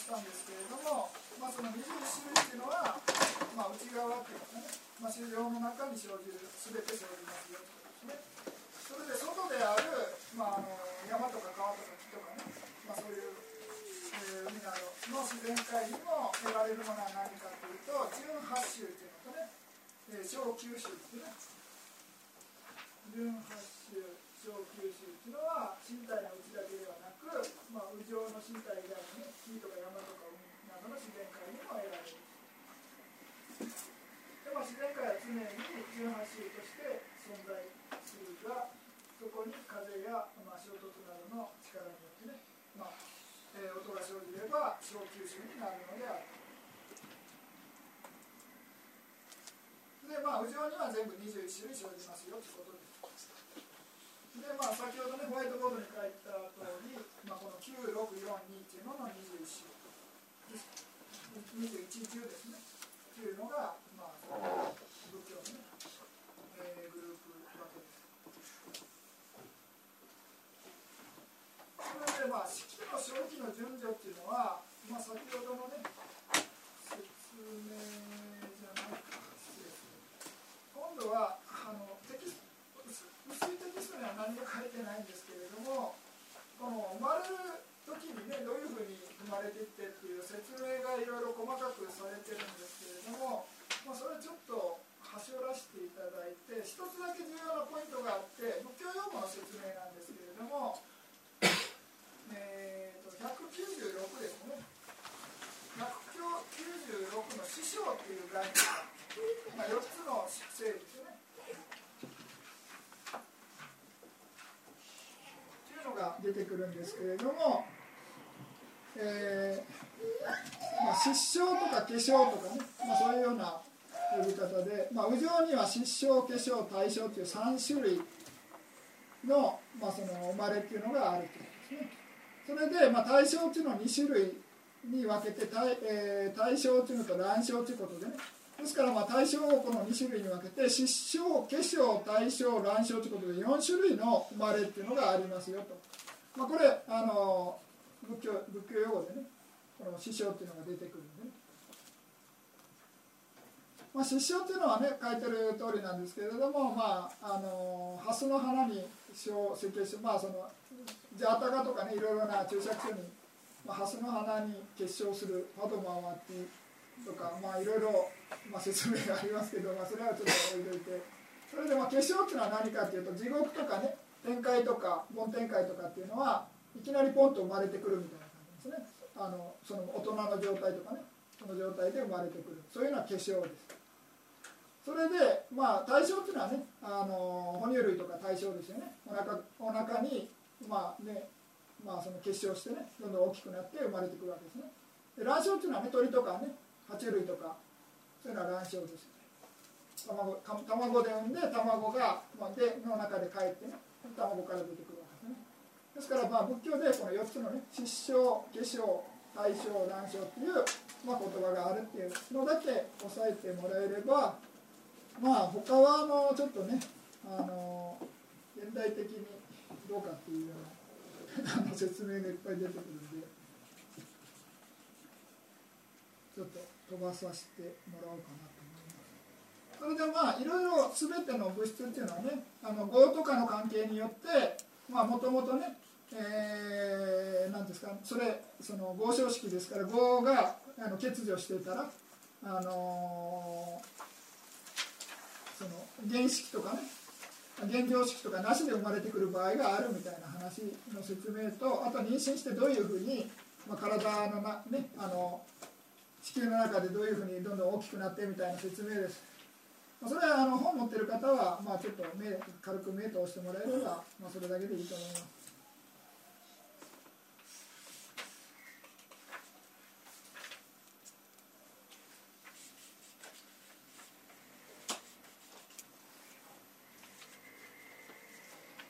したんですけれども、まあ、その21種類っていうのは、まあ、内側っていうかね、まあ、市場の中に生じる、すべて生じますよということですね。それで外である、まあ、あの山とか川とか木とかね、まあ、そういう、えー、海などの自然界にも得られるものは何かというと18種っていうのとね、えー、小九種っていうね18種小九種っていうのは身体のうちだけではなく、まあ、右上の身体以外にね木とか山とか海などの自然界にも得られるで、まあ、自然界は常に18種として存在するがそこに風や、まあ、衝突などの力によってね、まあえー、音が生じれば小吸収になるのである。で、まあ、右上には全部21種類生じますよということです。で、まあ、先ほどね、ホワイトボードに書いた通り、まあ、この9642っていうのの21種です。21中ですね。というのが、まあ、仏教のね、えー、グループわけです。それでまあ式の正気の順序っていうのは、まあ、先ほどのね説明じゃないか失礼する今度はあのテキス薄いテキストには何も書いてないんですけれどもこの生まれる時にねどういうふうに生まれていってっていう説明がいろいろ細かくされてるんですけれども、まあ、それちょっと端折らせていただいて一つだけ重要なポイントがあって仏教用語の説明なんですけれどもえーと、196ですね196の師匠っていう概念が、まあ、4つの整理ですねというのが出てくるんですけれども、えーまあ、失笑とか化粧とかね、まあ、そういうような呼び方で、まあ、右上には失笑化粧対象という3種類の,、まあその生まれっていうのがあるということですね。それで、まあ、対象っていうのを2種類に分けて対,、えー、対象っていうのと乱象ということでねですからまあ対象をこの2種類に分けて失笑化粧対象乱象ということで4種類の生まれっていうのがありますよと、まあ、これあの仏教仏教用語でねこの師匠っていうのが出てくるんでね。まあ、失笑っていうのはね書いてる通りなんですけれども、まあ、あの蓮の花に小設計してまあそのジャータガとかねいろいろな注釈書に、まあ、蓮の花に結晶するパドマワティとかまあいろいろ、まあ、説明がありますけど、まあ、それはちょっと置いといて。それでまあ結晶っていうのは何かっていうと地獄とかね天界とか梵天界とかっていうのはいきなりポンと生まれてくるみたいな感じですね。あのその大人の状態とかねその状態で生まれてくる。そういうのは化粧です。それで、まあ、対象っていうのはねあの哺乳類とか対象ですよね。お腹お腹に、まあねまあ、その結晶してねどんどん大きくなって生まれてくるわけですね。で卵巣っていうのはね鳥とかね爬虫類とかそういうのは卵巣です卵卵で産んで卵が、まあ、での中で帰ってね卵から出てくるわけですねですからまあ仏教でこの4つのね失笑化粧対象卵巣っていう、まあ、言葉があるっていうのだけ押さえてもらえればまあ他はあのちょっとねあの現代的にどうかっていうようなあの説明がいっぱい出てくるんでちょっと飛ばさせてもらおうかな。それでまあいろいろ全ての物質っていうのはねあの業とかの関係によってまあもともとねえー、なんですかそれその合唱式ですから合があの欠如していたらあのーその原式とかね原料式とかなしで生まれてくる場合があるみたいな話の説明とあと妊娠してどういうふうに、まあ、体のな、ね、あの地球の中でどういうふうにどんどん大きくなってみたいな説明です。それはあの本持ってる方は、まあ、ちょっと目軽く目通してもらえれば、まあ、それだけでいいと思います。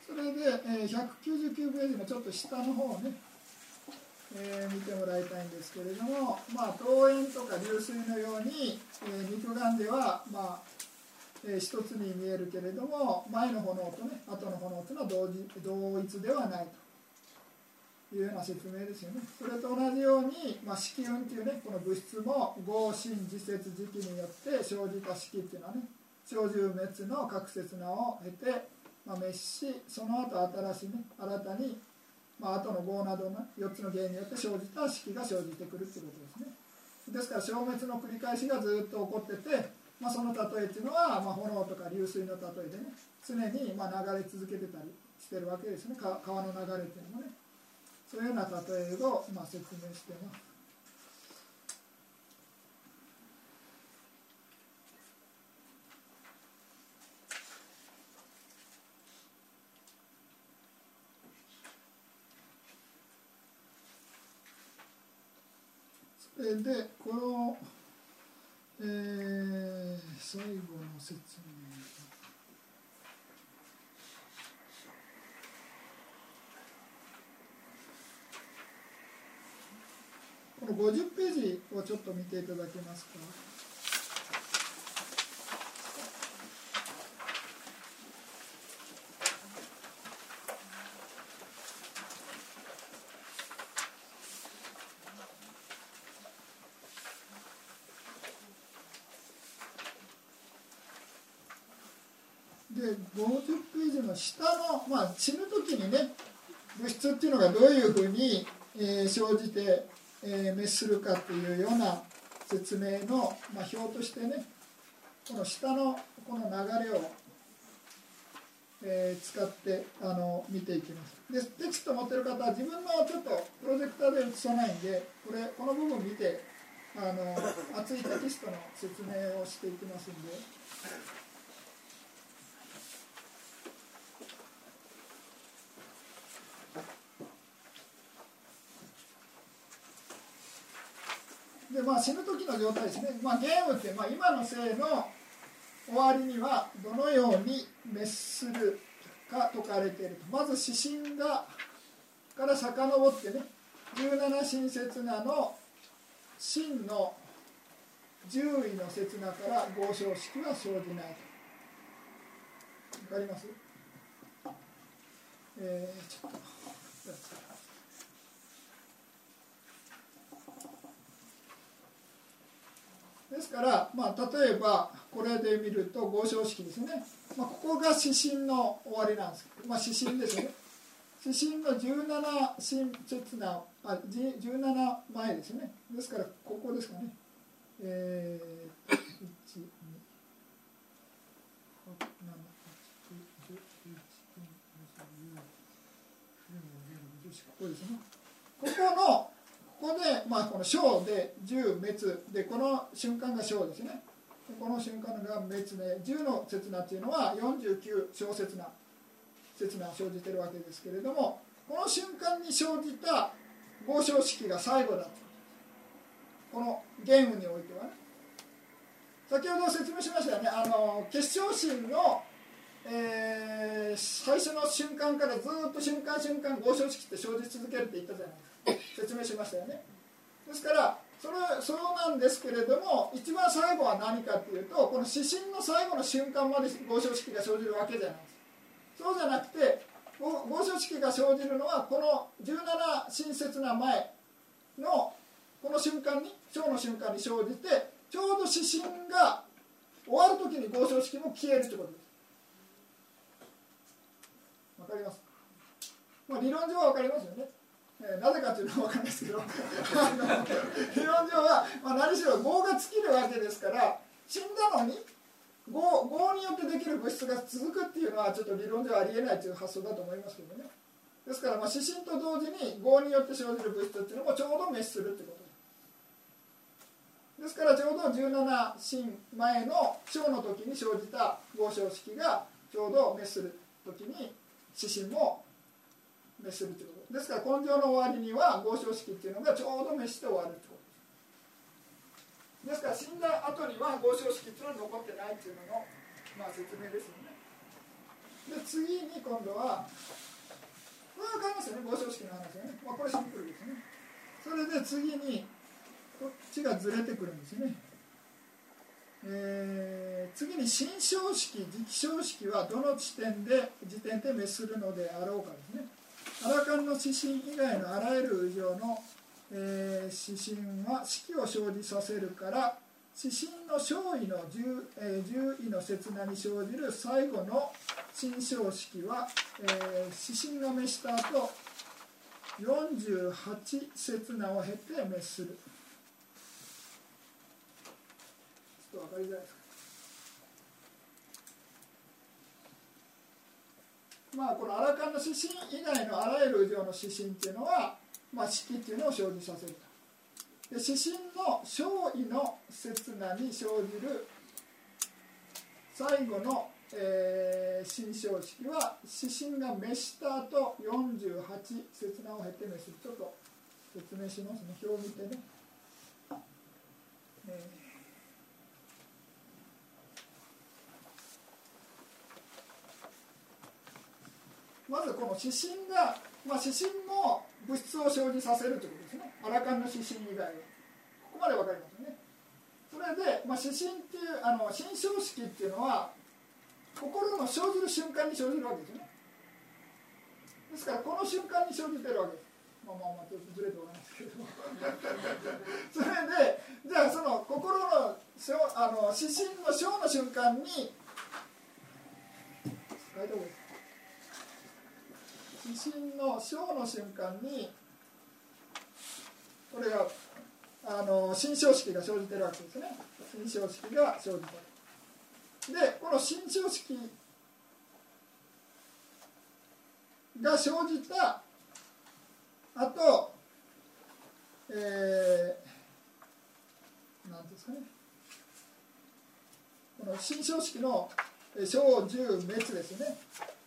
それで、えー、199ページのちょっと下の方ねえー、見てもらいたいんですけれども、まあ、桃園とか流水のように、えー、肉眼では、まあえー、一つに見えるけれども前の炎とね後の炎というのは同時同一ではないというような説明ですよね。それと同じように、まあ、色雲というねこの物質も合心自節時期によって生じた式っていうのはね小獣滅の各説名を経て、まあ、滅しその後新しいね新たにまあ後の業などの4つの原因によって生じた式が生じてくるっていうことですねですから消滅の繰り返しがずっと起こってて、まあ、その例えっていうのは、まあ、炎とか流水の例えでね常にまあ流れ続けてたりしてるわけですね。川の流れっていうのもね。そういうような例えをまあ説明してます。でこの、えー、最後の説明この50ページをちょっと見ていただけますか？の下の、まあ、死ぬ時にね物質っていうのがどういうふうに、えー、生じて、えー、滅するかっていうような説明の、まあ、表としてねこの下のこの流れを、えー、使ってあの見ていきますでテキスト持ってる方は自分のちょっとプロジェクターで映さないんでこれこの部分見てあの熱いテキストの説明をしていきますん。でまあ、死ぬ時の状態です。ね、まあ、ゲームって、まあ、今の生の終わりにはどのように滅するか説かれていると。まず指針がから遡ってね。17親切なの真の獣医の刹那から合唱式は生じないと。分かります？えー、ちょっと。ですから、まあ、例えばこれで見ると合唱式ですね、まあ、ここが指針の終わりなんですまあ、指針ですね。指針の17親切なあ17前ですね。ですからここですかね。えー、1 2ここですねここのここで、まあ、この小で10滅でこの瞬間が小ですね。この瞬間が滅で10の刹那っていうのは49小刹那刹那生じてるわけですけれどもこの瞬間に生じた合唱式が最後だこのゲームにおいてはね。先ほど説明しましたよね。あの結晶心の、えー、最初の瞬間からずっと瞬間瞬間合唱式って生じ続けるって言ったじゃないですか。説明しましたよね。ですからそれはそうなんですけれども一番最後は何かっていうとこの指針の最後の瞬間まで合唱式が生じるわけじゃないです。そうじゃなくて合唱式が生じるのはこの17親切な前のこの瞬間に小の瞬間に生じてちょうど指針が終わる時に合唱式も消えるってことです。わかります？まあ理論上はわかりますよね。え、なぜかというのは分かんないですけど理論上は、まあ、何しろ業が尽きるわけですから死んだのに業業によってできる物質が続くっていうのはちょっと理論上ありえないという発想だと思いますけどね。ですからまあ指針と同時に業によって生じる物質っていうのもちょうど滅するってこと。ですからちょうど17進前の小の時に生じた合唱式がちょうど滅する時に指針も滅するということ。ですから根性の終わりには合唱式っていうのがちょうど滅して終わるってこと。ですから死んだ後には合唱式っていうのは残ってないっていうのの、まあ、説明ですよね。で次に今度はこれは分かりますよね合唱式の話ね、まあ、これシンプルですね。それで次にこっちがずれてくるんですね、えー、次に新章式時期章式はどの地点で時点で滅するのであろうかですね。アラカンの指針以外のあらゆる以上の、えー、指針は式を生じさせるから指針の勝位の十、えー、位の刹那に生じる最後の新章式は、えー、指針が滅した後48刹那を経て滅する。ちょっと分かりづらいですか？まあこのアラカンの指針以外のあらゆる以上の指針っていうのは、まあ、式っていうのを生じさせると。で指針の勝位の刹那に生じる最後の、えー、新章式は指針が滅した後48刹那を経て滅す。るちょっと説明しますね。表を見てね、え。ー、まずこの指針が、まあ、指針も物質を生じさせるということですね。アラカンの指針以外は。ここまで分かりますよね。それで、まあ、指針っていうあの心象式っていうのは心の生じる瞬間に生じるわけですね。ですからこの瞬間に生じてるわけです。まあまあまあずれておらないですけど。も それでじゃあその心のあの指針の小の瞬間に書いた方がいい地震の小の瞬間にこれがあの新章式が生じてるわけですね。新章式が生じてるでこの新章式が生じたあとえー、なんですかね。この新章式の小十滅ですね。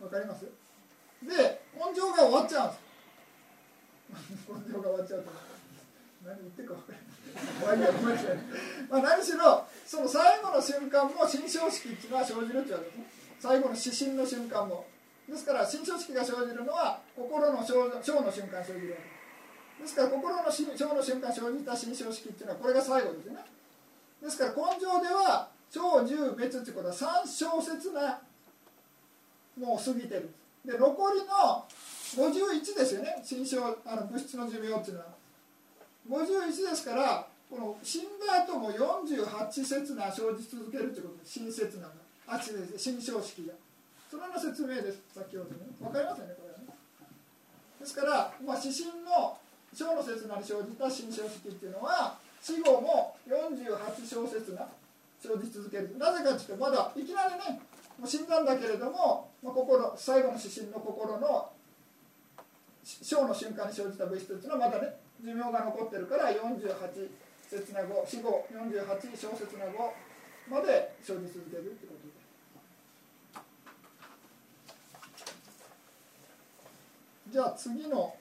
わかります？で根性が終わっちゃうんです 根性が終わっちゃうと。何言ってるか分かんない。まあ何しろその最後の瞬間も新章式っていうのは生じるっていうわけですね。最後の指針の瞬間も。ですから新章式が生じるのは心の小の瞬間生じるわけ。ですから心の小の瞬間生じた新章式っていうのはこれが最後ですね。ですから根性では超十別っていうことは3小節なもう過ぎてる。で残りの51ですよね。心象あの物質の寿命っていうのは。51ですからこの死んだ後も48節な生じ続けるということで新節なの。あちです。新章式が。それの説明です。先ほどね。分かりますよねこれはね。ですから、まあ、指針の小の節なに生じた新章式っていうのは死後も48小節な生じ続ける。なぜかっていうとまだいきなりね死んだんだけれども、まあ、心最後の指針の心の小の瞬間に生じた物質っていうのはまだね寿命が残ってるから48節な後死後48小節な後まで生じ続けるってことです。じゃあ次の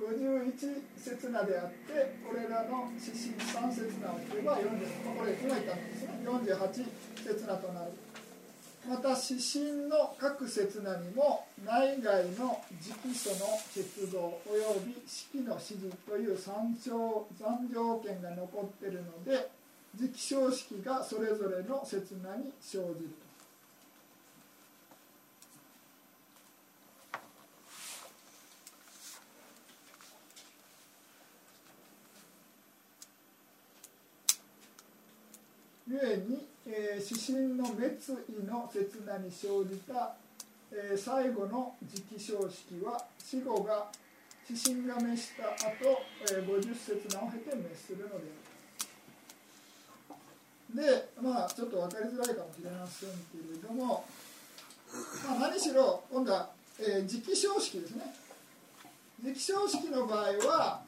51刹那であってこれらの指針3刹那を引けば40これ今言ったんですね。48刹那となる。また指針の各刹那にも内外の直訴の結合および式の指示という三条残条件が残っているので直称式がそれぞれの刹那に生じると。故に、えー、指針の滅意の刹那に生じた、えー、最後の時期章式は死後が指針が滅した後、えー、50刹那を経て滅するのである。でまあちょっと分かりづらいかもしれませんけれども、まあ、何しろ今度は、えー、時期章式ですね。時期章式の場合は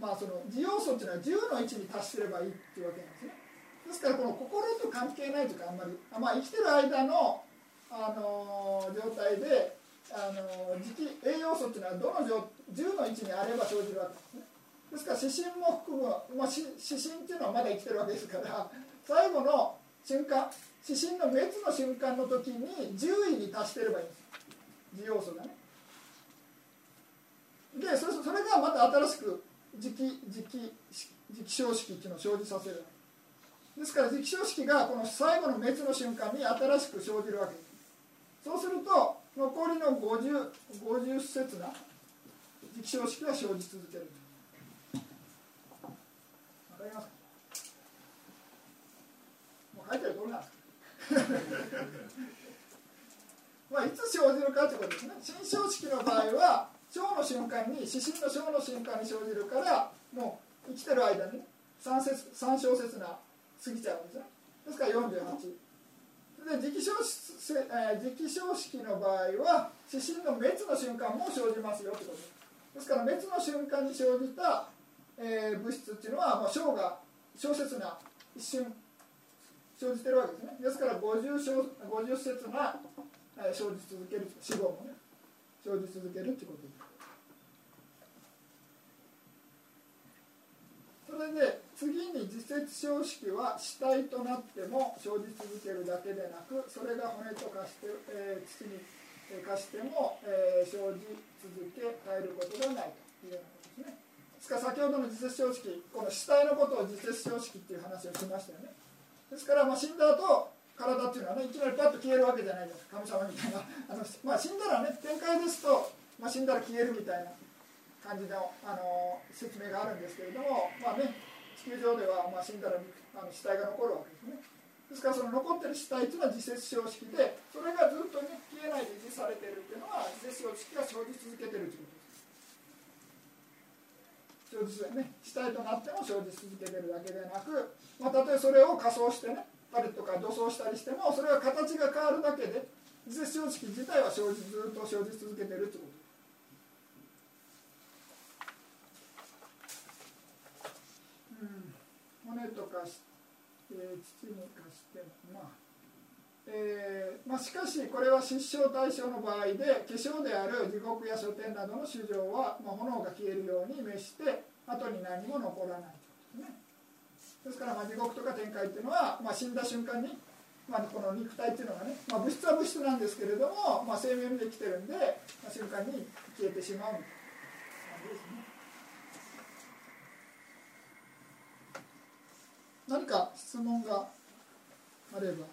まあその自要素っていうのは10の位置に達すればいいっていうわけなんですね。ですからこの心と関係ないというかあんまり、まあ、生きてる間の、あのー、状態であの磁気栄養素っていうのはどの10の位置にあれば生じるわけですね。ですから指針も含む、まあ、指針っていうのはまだ生きてるわけですから最後の瞬間指針の滅の瞬間の時に10位に達してればいいんです。需要素がね。でそれそれがまた新しく磁気磁気磁気消式っていうのを生じさせる。ですから磁気消式がこの最後の滅の瞬間に新しく生じるわけ。ですそうすると残りの 50, 50節な磁気消式が生じ続ける。わかりますか？もう書いてる通りなんです。まあいつ生じるかということですね。新小式の場合は小の瞬間に指針の小の瞬間に生じるからもう生きてる間に 3, 節3小節な過ぎちゃうんですねですから48で磁気小,、えー、磁気小式の場合は指針の滅の瞬間も生じますよということ。ですですから滅の瞬間に生じた、えー、物質っていうのは、まあ、小が小節な一瞬生じてるわけですね。ですから 50, 小50節が、えー、生じ続ける死後もね。生じ続けるっていうこと。ですそれで次に自節小式は死体となっても生じ続けるだけでなくそれが骨と化して、えー、土に化しても、えー、生じ続け変えることがないというようなことですね。ですから先ほどの自節小式この死体のことを自節小式っていう話をしましたよね。ですから、まあ、死んだ後体っていうのはねいきなりパッと消えるわけじゃないです神様みたいな あの、まあ、死んだらね展開ですと、まあ、死んだら消えるみたいな感じのあの説明があるんですけれども、まあね、地球上では、まあ、死んだらあの死体が残るわけですね。ですからその残ってる死体というのは自節小式でそれがずっと、ね、消えないで維持されてるっていうのは自節小式が生じ続けてるということです。生じね、死体となっても生じ続けてるだけでなく、まあ、たとえそれを仮装してねパレットか土装したりしてもそれは形が変わるだけで自節小式自体は生じずっと生じ続けてるということ。骨とかし、えー、土に化してもまあえーまあ、しかしこれは失笑対象の場合で化粧である地獄や書店などの主情は、まあ、炎が消えるように召して後に何も残らないということですね。ですから、まあ、地獄とか天界っていうのは、まあ、死んだ瞬間に、まあ、この肉体っていうのがね、まあ、物質は物質なんですけれども、まあ、生命できてるんで、まあ、瞬間に消えてしまう。感じですね。何か質問があれば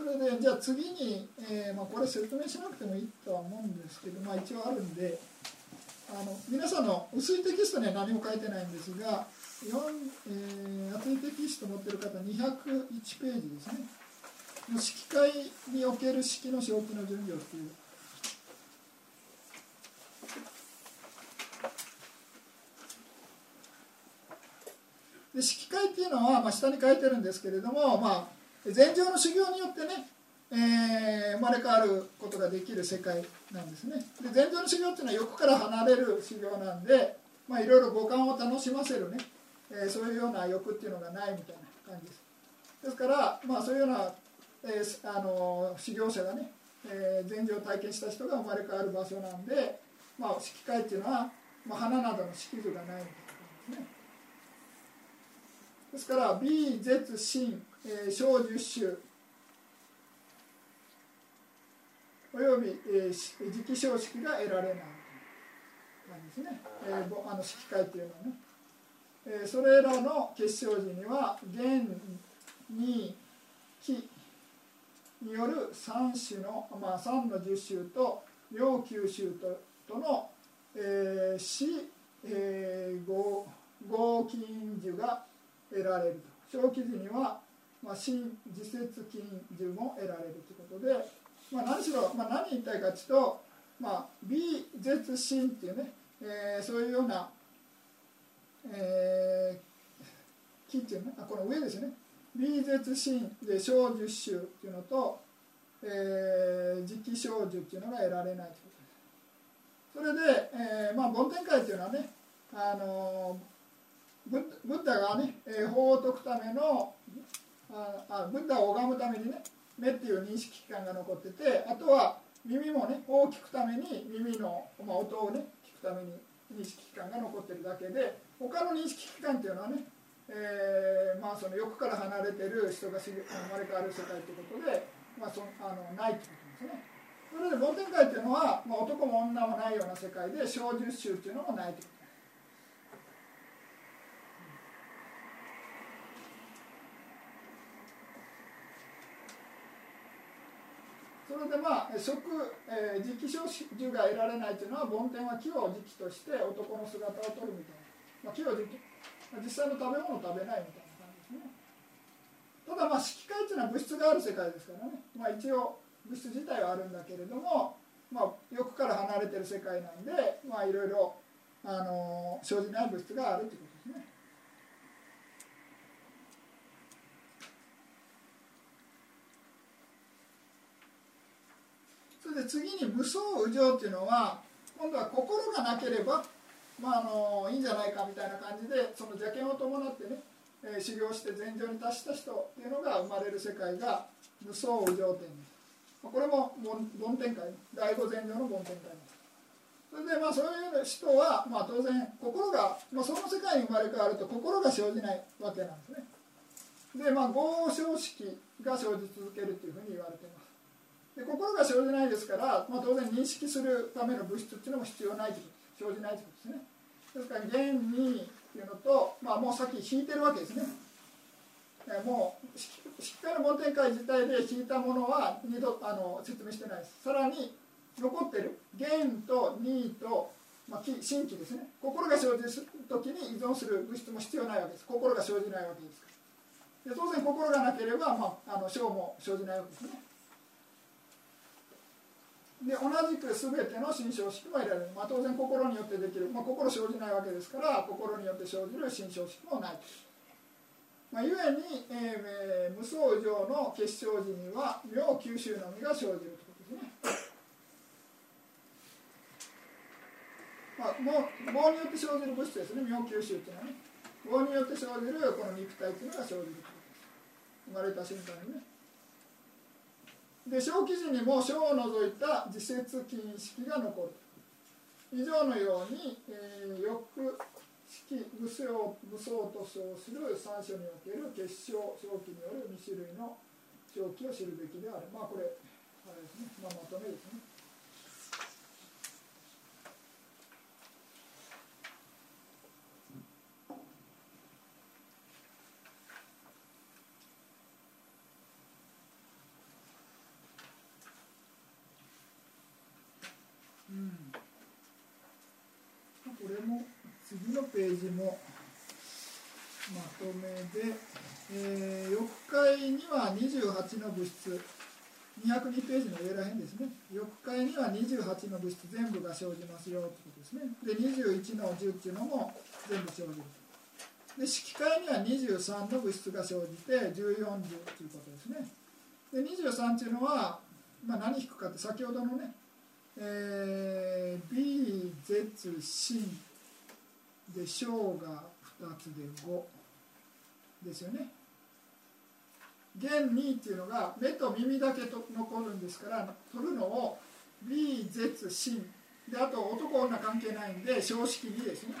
それでじゃあ次に、えーまあ、これ説明しなくてもいいとは思うんですけど、まあ、一応あるんで。あの皆さんの薄いテキストには何も書いてないんですが、えー、厚いテキスト持ってる方201ページですね式会における式の正気の順序っていうで式会っていうのは、まあ、下に書いてるんですけれども、まあ、禅情の修行によってねえー、生まれ変わることができる世界なんですね。で禅定の修行っていうのは欲から離れる修行なんでまあいろいろ五感を楽しませるね、えー、そういうような欲っていうのがないみたいな感じです。ですからまあそういうような、えー、あの修行者がね、えー、禅定を体験した人が生まれ変わる場所なんでまあ色界っていうのは、まあ、花などの色図がないみたいな感じですね。ですから美絶心、えー、小十種。および、えー、磁気消式が得られないなんですね、えー、あの式会っていうのはね、えー、それらの結晶時には元二気による三種の、まあ、三の十種と両九種ととの、えー、死、えー、合金樹が得られると。小記事には、まあ、新自節金樹も得られるということでまあ、何しろ、まあ、何言いたいかというと、まあ、美絶心っていうね、えー、そういうような、えー、木っていうねあこの上ですね。美絶心で小十種っていうのと、えー、時期小十っていうのが得られないということ。ですそれで、えーまあ、梵天会っていうのはねあのブッダがね、えー、法を解くためのああブッダを拝むためにね目っていう認識器官が残っててあとは耳もね大きくために耳の、まあ、音をね聞くために認識器官が残ってるだけで他の認識器官っていうのはね、えーまあ、その欲から離れてる人が生まれ変わる世界ということで、まあ、そあのないということですね。それで梵天界っていうのは、まあ、男も女もないような世界で小十種っていうのもないということでまあ食、えー、時期小樹が得られないというのは梵天は木を時期として男の姿を取るみたいな、まあ、木を時期、実際の食べ物を食べないみたいな感じですね。ただまあ色界というのは物質がある世界ですからね、まあ、一応物質自体はあるんだけれども、まあ、欲から離れてる世界なんでまいろいろ生じない物質があるということですねそれで次に無双右上っていうのは今度は心がなければ、まあ、あのいいんじゃないかみたいな感じでその邪見を伴ってね、えー、修行して禅定に達した人っていうのが生まれる世界が無双右上天です。これも梵天界第五禅定の梵天界ですそれでまあそういう人は、まあ、当然心が、まあ、その世界に生まれ変わると心が生じないわけなんですね。でまあ合唱式が生じ続けるというふうに言われています。で心が生じないですから、まあ、当然認識するための物質っていうのも必要ないということ生じないということですね。ですから現にっていうのと、まあ、もうさっき引いてるわけですね。もうしっかり梵天界自体で引いたものは二度あの説明してないです。さらに残ってる元と2と、まあ、新規ですね。心が生じる時に依存する物質も必要ないわけです。心が生じないわけですから。で当然心がなければ、まあ、あの小も生じないわけですね。で同じく全ての心象式も得られる、まあ、当然心によってできる、まあ、心生じないわけですから心によって生じる心象式もないまあ、ゆえに、えー、無双上の結晶時には妙吸収のみが生じるということですね。まあ、も棒によって生じる物質ですね。妙吸収っていうのはね。棒によって生じるこの肉体っていうのが生じるということです。生まれた瞬間にね。で小記事にも小を除いた自節禁式が残る。以上のように、えー、よく式武装武装と称する三書における結晶小記による2種類の小記を知るべきである。まあこれあれですね、まあ、まとめですね次のページもまとめで、えー、4階には28の物質202ページの上らへんですね。4階には28の物質全部が生じますよということですね。で21の10っていうのも全部生じるで色界には23の物質が生じて1410ということですね。で23っていうのは、まあ、何引くかって先ほどのね、えー、B、Z、シンで小が2つで5ですよね。弦2っていうのが目と耳だけと残るんですから取るのを B 絶心であと男女関係ないんで小式2ですね。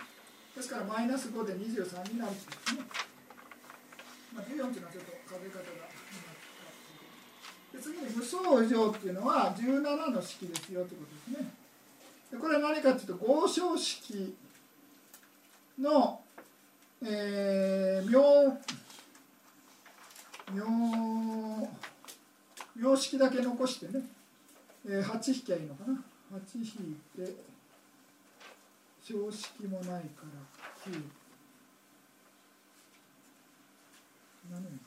ですからマイナス5で23になるんですね、まあ、14っていうのはちょっと数え方がで次に無双以上っていうのは17の式ですよということですね。でこれは何かっていうと合唱式の、えー、名名名式だけ残してね、えー、8引きゃいいのかな。8引いて小式もないから9何年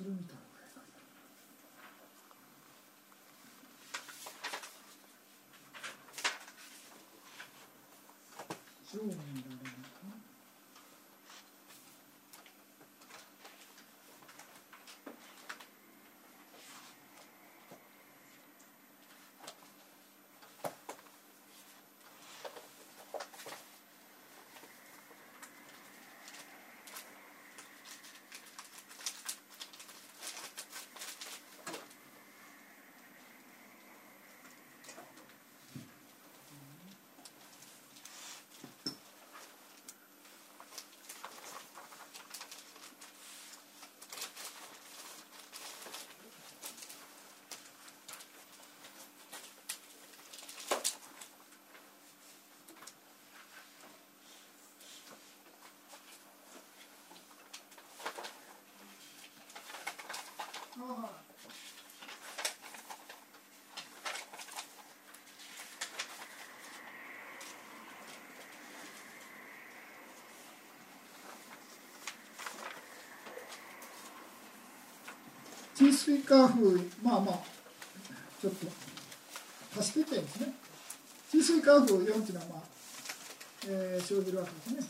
それ見たの上面だね沈水化風まあまあちょっと足していってんですね。沈水化風4っていうのはまあ、えー、生じるわけです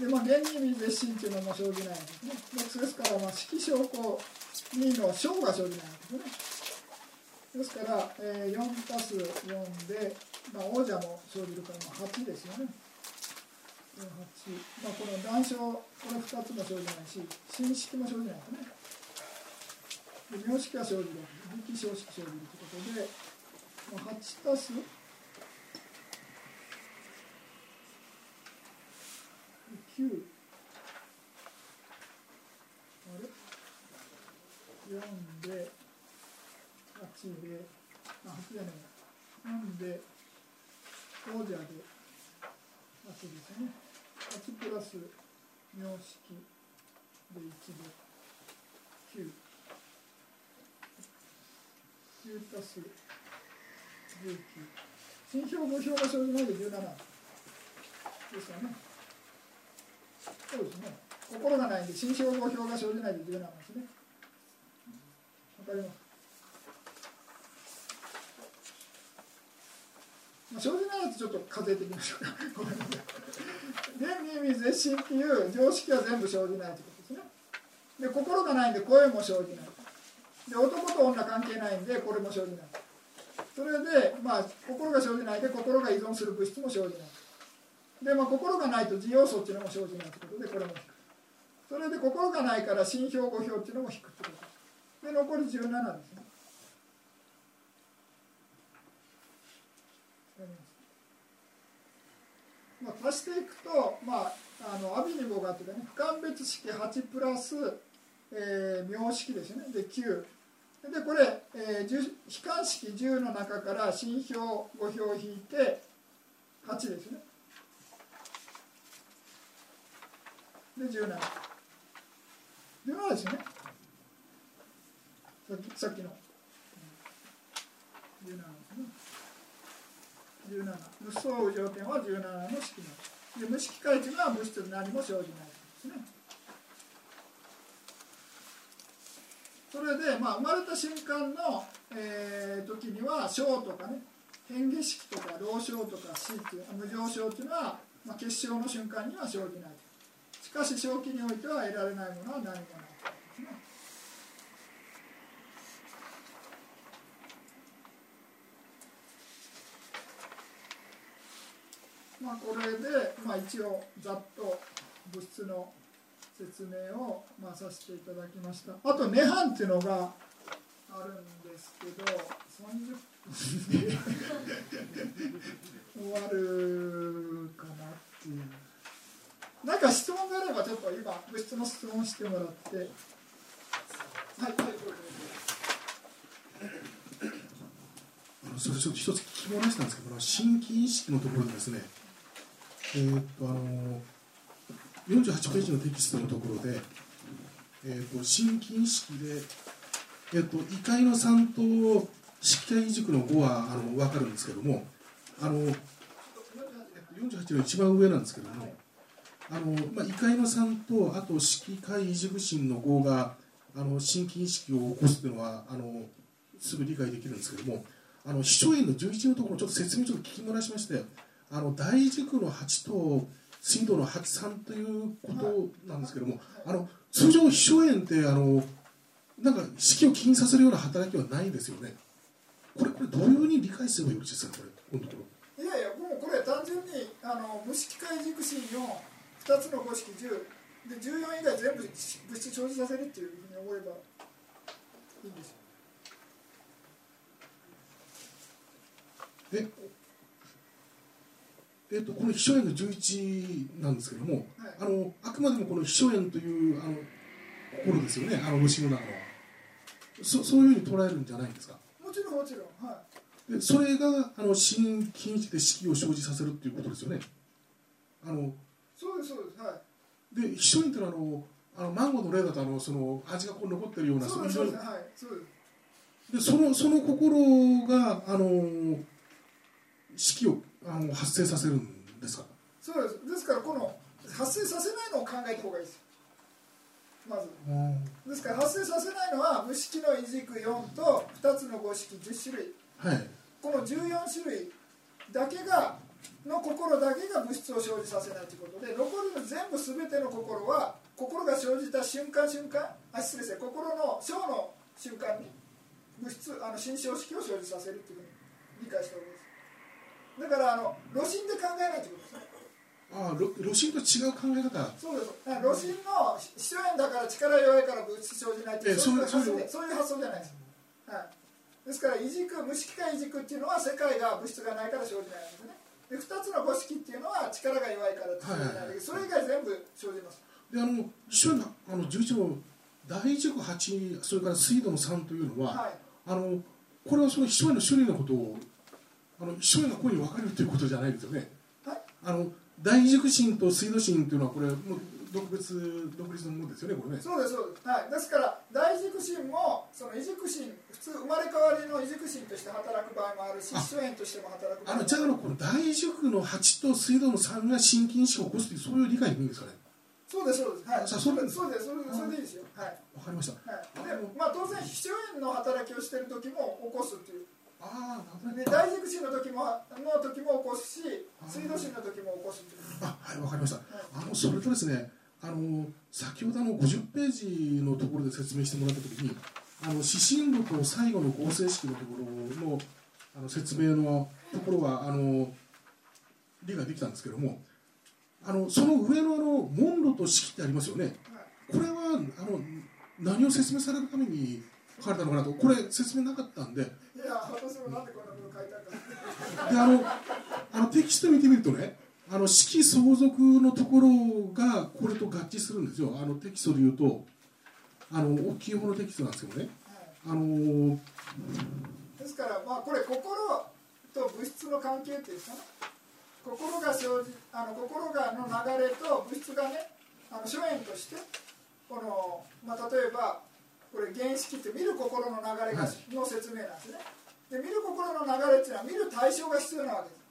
ね。でまあ原理水絶身っていうのも生じないわけですね。ですからまあ色証拠2の小が生じないわけですね。ですから、えー、4たす4で、まあ、王者も生じるから、まあ、8ですよね。8、まあ、この断章これ2つも生じないし新式も生じないですね。名式が生じる力小式生じるということで、8たす9あれ4で8であ8じゃない4で王者で8ですね8プラス名式で1で9 9たす19新票5票が生じない。で17です。よねそうですね。心がないんで新票5票が生じない。で17です。ねわかります。まあ、生じないやつちょっと数えてみましょうか。ごめんなさい。電味絶心っていう常識は全部生じないということです。ね。で、心がないんで声も生じない。で男と女関係ないんでこれも生じない。それでまあ心が生じないで心が依存する物質も生じない。でまあ心がないと自要素っていうのも生じないということでこれも引く。それで心がないから心表語表っていうのも引くってこと。で残り17ですね。まあ、足していくと、まあ、あのアビニボがってね不完別式8プラス、えー、名式ですね。で9でこれ、えー、悲観式10の中から新表5票引いて8ですね。で1717ですね。さっきさっきの。17ですね。17無相条件は17の式の。で無式回というのは物質何も生じないですね。それで、まあ、生まれた瞬間の、えー、時には小とかね変化式とか老小とか死っていう無常小っていうのは、まあ、結晶の瞬間には生じないしかし正気においては得られないものは何もないまあ、これで、まあ、一応ざっと物質の説明を、まあ、させていただきました。あと涅槃っていうのがあるんですけど30分終わるかなっていう。なんか質問があればちょっと今物質の質問してもらって。はい。はい。あのそれちょっと一つ聞き漏らしたんですけど新規意識のところでですねえー、っとあの48ページのテキストのところで、えーと、新規意識で、えーと、異界の3と式体軸の5はあの分かるんですけどもあの48の一番上なんですけどもあの、まあ、異界の3とあと式界異軸心の5があの心筋意識を起こすっていうのはあのすぐ理解できるんですけどもあの秘書園の11のところちょっと説明ちょっと聞き漏らしましてあの大軸の8と水道の83ということなんですけども、あの通常秘書園ってあのなんか式を起因させるような働きはないですよね。これこれどういうふうに理解すればよろしいですかこれこのところ。いやいやもうこれ単純にあの無式界軸心を2つの五式10で14以外全部物質生じさせるっていうふうに思えばいいんですよ。ええっとこの秘書園の11なんですけども、はい。あのあくまでもこの秘書園というあの心ですよね。あの虫の中の。そそういうふうに捉えるんじゃないんですか？もちろんもちろん。はいでそれがあの心筋値で式を生じさせるっていうことですよね。あのそうですそうです。はい。で秘書園というのはあのあのマンゴーの例だとあのその味がこう残ってるようなそうですそうです。はいそうです。でそのその心があの式をあの発生させるんですか？そうです。ですからこの発生させないのを考えた方がいいですよ。まず。ですから発生させないのは無式の異軸4と2つの五式10種類。はい。この14種類だけがの心だけが物質を生じさせないということで残りの全部全ての心は心が生じた瞬間瞬間あ失礼ですね心の小の瞬間に物質あの心象式を生じさせるというふうに理解したわけですだからあの炉心で考えないということですね。ああ心と違う考え方。そうです。だから炉心の秘書園だから力弱いから物質生じないっていうえそういう発想でそういう発想じゃないです、はい、ですから異軸無色化異軸っていうのは世界が物質がないから生じないんですね。で2つの五式っていうのは力が弱いから生じない。それ以外全部生じます。であの秘書園のあの11の大軸8それから水道の3というのは、はい。あのこれはその秘書園の種類のことをあの秘書園がこういうふうに分かるということじゃないですよね。はい。あの大軸心と水道心というのはこれもう独別独立のものですよねこれね。そうですそうです、はい、ですから大軸心もその異軸心普通生まれ変わりの異軸心として働く場合もあるし秘書園としても働く場合もあのじゃああのこの大軸の8と水道の3が心筋意識を起こすというそういう理解でいいんですかね。そうですそうです。はい。それそうですそれそれでいいですよ。はい。わかりました。はい、でまあ当然秘書園の働きをしている時も起こすっていうでほど。大軸心の時もの時も起こすし水道心の時も起こすあはいわかりました。あのそれとですねあの先ほどあの50ページのところで説明してもらった時にあの指針路と最後の合成式のところのあの説明のところはあの理解できたんですけどもあのその上のあの門路と式ってありますよね。これはあの何を説明されるために書かれたのかなとこれ説明なかったんで。いや私もなんでこんなこと書いたんかであのあのテキスト見てみるとねあの式相続のところがこれと合致するんですよ。あのテキストで言うとあの大きい方のテキストなんですけどね。はい。あのですからまあこれ心と物質の関係っていうんですかね心が生じあの心がの流れと物質がねあの諸縁としてこの、まあ、例えばこれ原式って見る心の流れが、はい。の説明なんですね。で見る心の流れっていうのは見る対象が必要なわけです。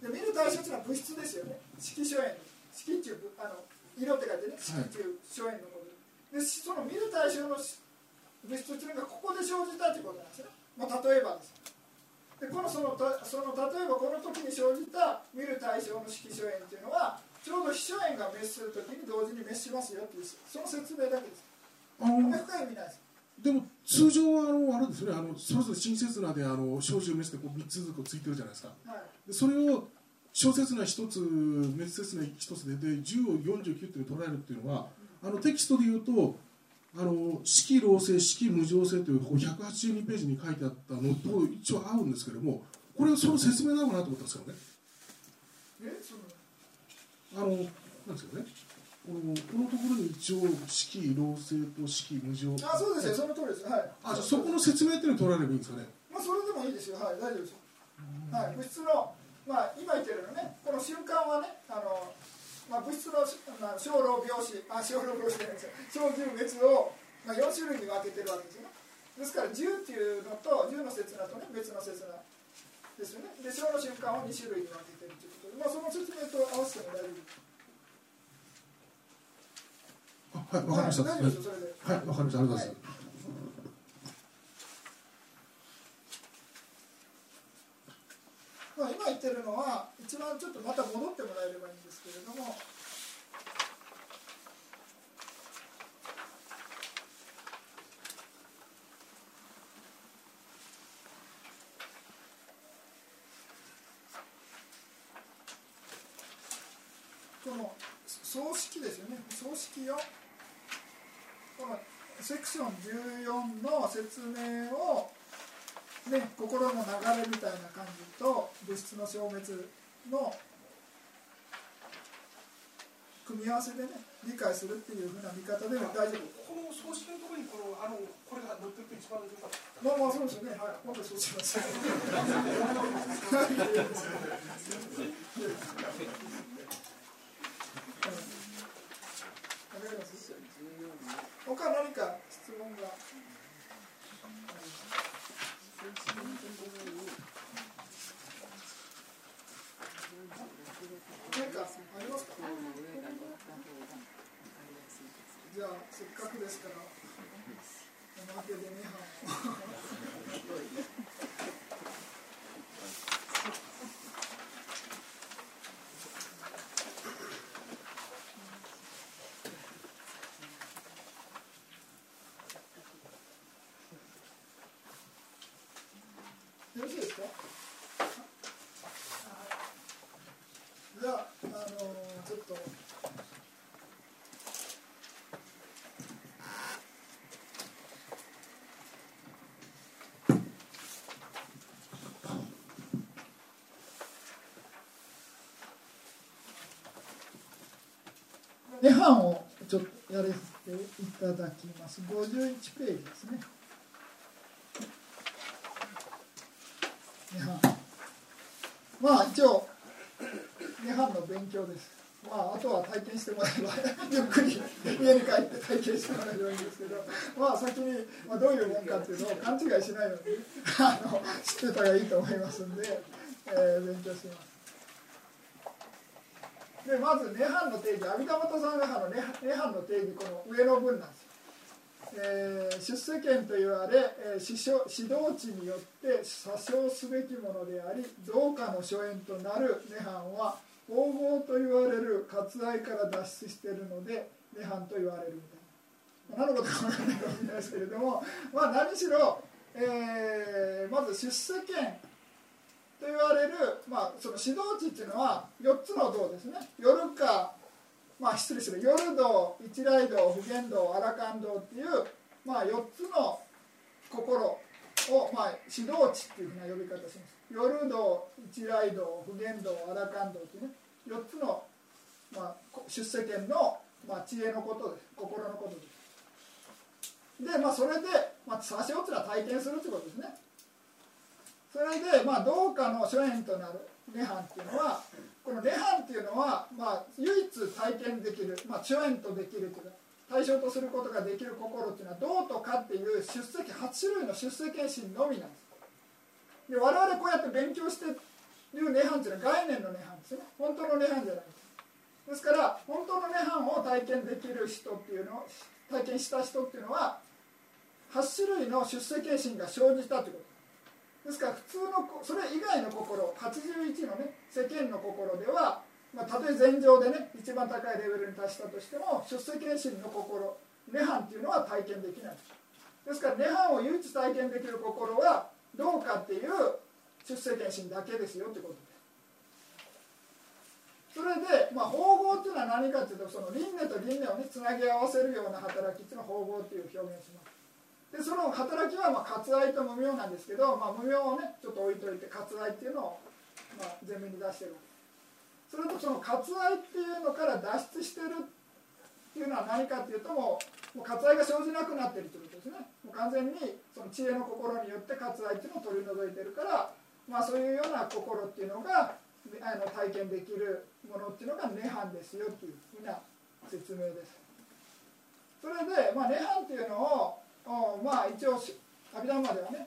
で見る対象っていうのは物質ですよね。色諸縁色っていうあの色って書いてね。色っていう諸縁のことでその見る対象の物質っていうのがここで生じたということなんですね、まあ、例えばです。でこのそのたその例えばこの時に生じた見る対象の色所縁っていうのはちょうど秘書縁が滅する時に同時に滅しますよっていうその説明だけです。あの深い意味ないですでも通常はあのあれですよね。あのそれぞれ親切なであの小獣滅でこう3つずつついてるじゃないですか。はい。でそれを小説な1つ滅説な1つでで10を49っていうのを捉えるっていうのはあのテキストで言うとあの式老性式無常性というこう182ページに書いてあったのと一応合うんですけどもこれはその説明なのかなと思ったんですけどね。えその。あのなんですけどねこのこのところに一応式老性と式無常あそうですよその通りです。はい。あじゃあそこの説明っていうのを取られればいいんですかね？まあそれでもいいですよ。はい大丈夫です。よはい。物質のまあ今言ってるのねこの瞬間はねあのまあ物質のまあ小老病死あ小老病死じゃないですよ。小獣滅をまあ4種類に分けてるわけですよね。ですから10っていうのと10の刹那とね別の刹那ですよね。で小の瞬間を2種類に分けてるということでまあその説明と合わせても大丈夫。あはい、わかりました。はい、わかりました。ありがとうございます。まあ、今言ってるのは、一番ちょっとまた戻ってもらえればいいんですけれども。この葬式ですよね葬式よセクション14の説明を、ね、心の流れみたいな感じと物質の消滅の組み合わせでね理解するっていうふうな見方でも大丈夫。この葬式のところにこのあのこれが載ってると一番まあまあそうですよね。はい。今度そうします他何か質問が。何かありますか？じゃあせっかくですからおまけでね班をよろしいですかじゃあ、あのちょっと涅槃をちょっとやれていただきます。51ページですね。涅槃まあ一応涅槃の勉強です。まああとは体験してもらえば ゆっくり家に帰って体験してもらえばいいんですけど。まあ先に、まあ、どういうもんかっていうのを勘違いしないようにあの知ってたらいいと思いますんで、えー勉強します。でまず涅槃の定義阿弥陀元さんの涅槃の定義この上の文なんですよ、えー出世権と言われ、えー指導指導地によって詐称すべきものであり同化の所縁となる涅槃は黄金と言われる割愛から脱出しているので涅槃と言われるみたいな、まあ何のことか分からないかもしれないですけれどもまあ何しろ、えーまず出世権と言われる、まあ、その指導地っていうのは4つの道ですね。夜か、まあ、失礼する。夜道一来道普賢道荒勘道っていう、まあ、4つの心を、まあ、指導地っていうふうな呼び方します。夜道一来道普賢道荒勘道っていうね4つの、まあ、出世権の、まあ、知恵のことです。心のことです。でまあそれで、まあ、差し落ちは体験するってことですね。それで、まあ、同化の諸縁となる涅槃っていうのはこの涅槃っていうのは、まあ、唯一体験できる、まあ、諸縁とできるというか対象とすることができる心っていうのは道とかっていう出世権8種類の出世権心のみなんです。で我々こうやって勉強している涅槃っていうのは概念の涅槃ですね。本当の涅槃じゃないです。ですから本当の涅槃を体験できる人っていうのを体験した人っていうのは8種類の出世権心が生じたということ。ですから普通のそれ以外の心81のね世間の心では、まあ、たとえ禅情でね一番高いレベルに達したとしても出世検心の心涅槃っていうのは体験できない。ですから涅槃を唯一体験できる心はどうかっていう出世検心だけですよってことで。すそれで、まあ、縫合っていうのは何かっていうとその輪廻と輪廻をねつなぎ合わせるような働きっていうのを縫合っていう表現します。でその働きはまあ割愛と無明なんですけど、まあ、無明をねちょっと置いといて割愛っていうのをまあ前面に出してる。それとその割愛っていうのから脱出してるっていうのは何かっていうともうもう割愛が生じなくなってるということですね。もう完全にその知恵の心によって割愛っていうのを取り除いてるから、まあ、そういうような心っていうのがあの体験できるものっていうのが涅槃ですよっていうふうな説明です。それで、まあ、涅槃っていうのをおまあ一応阿弥陀まではね、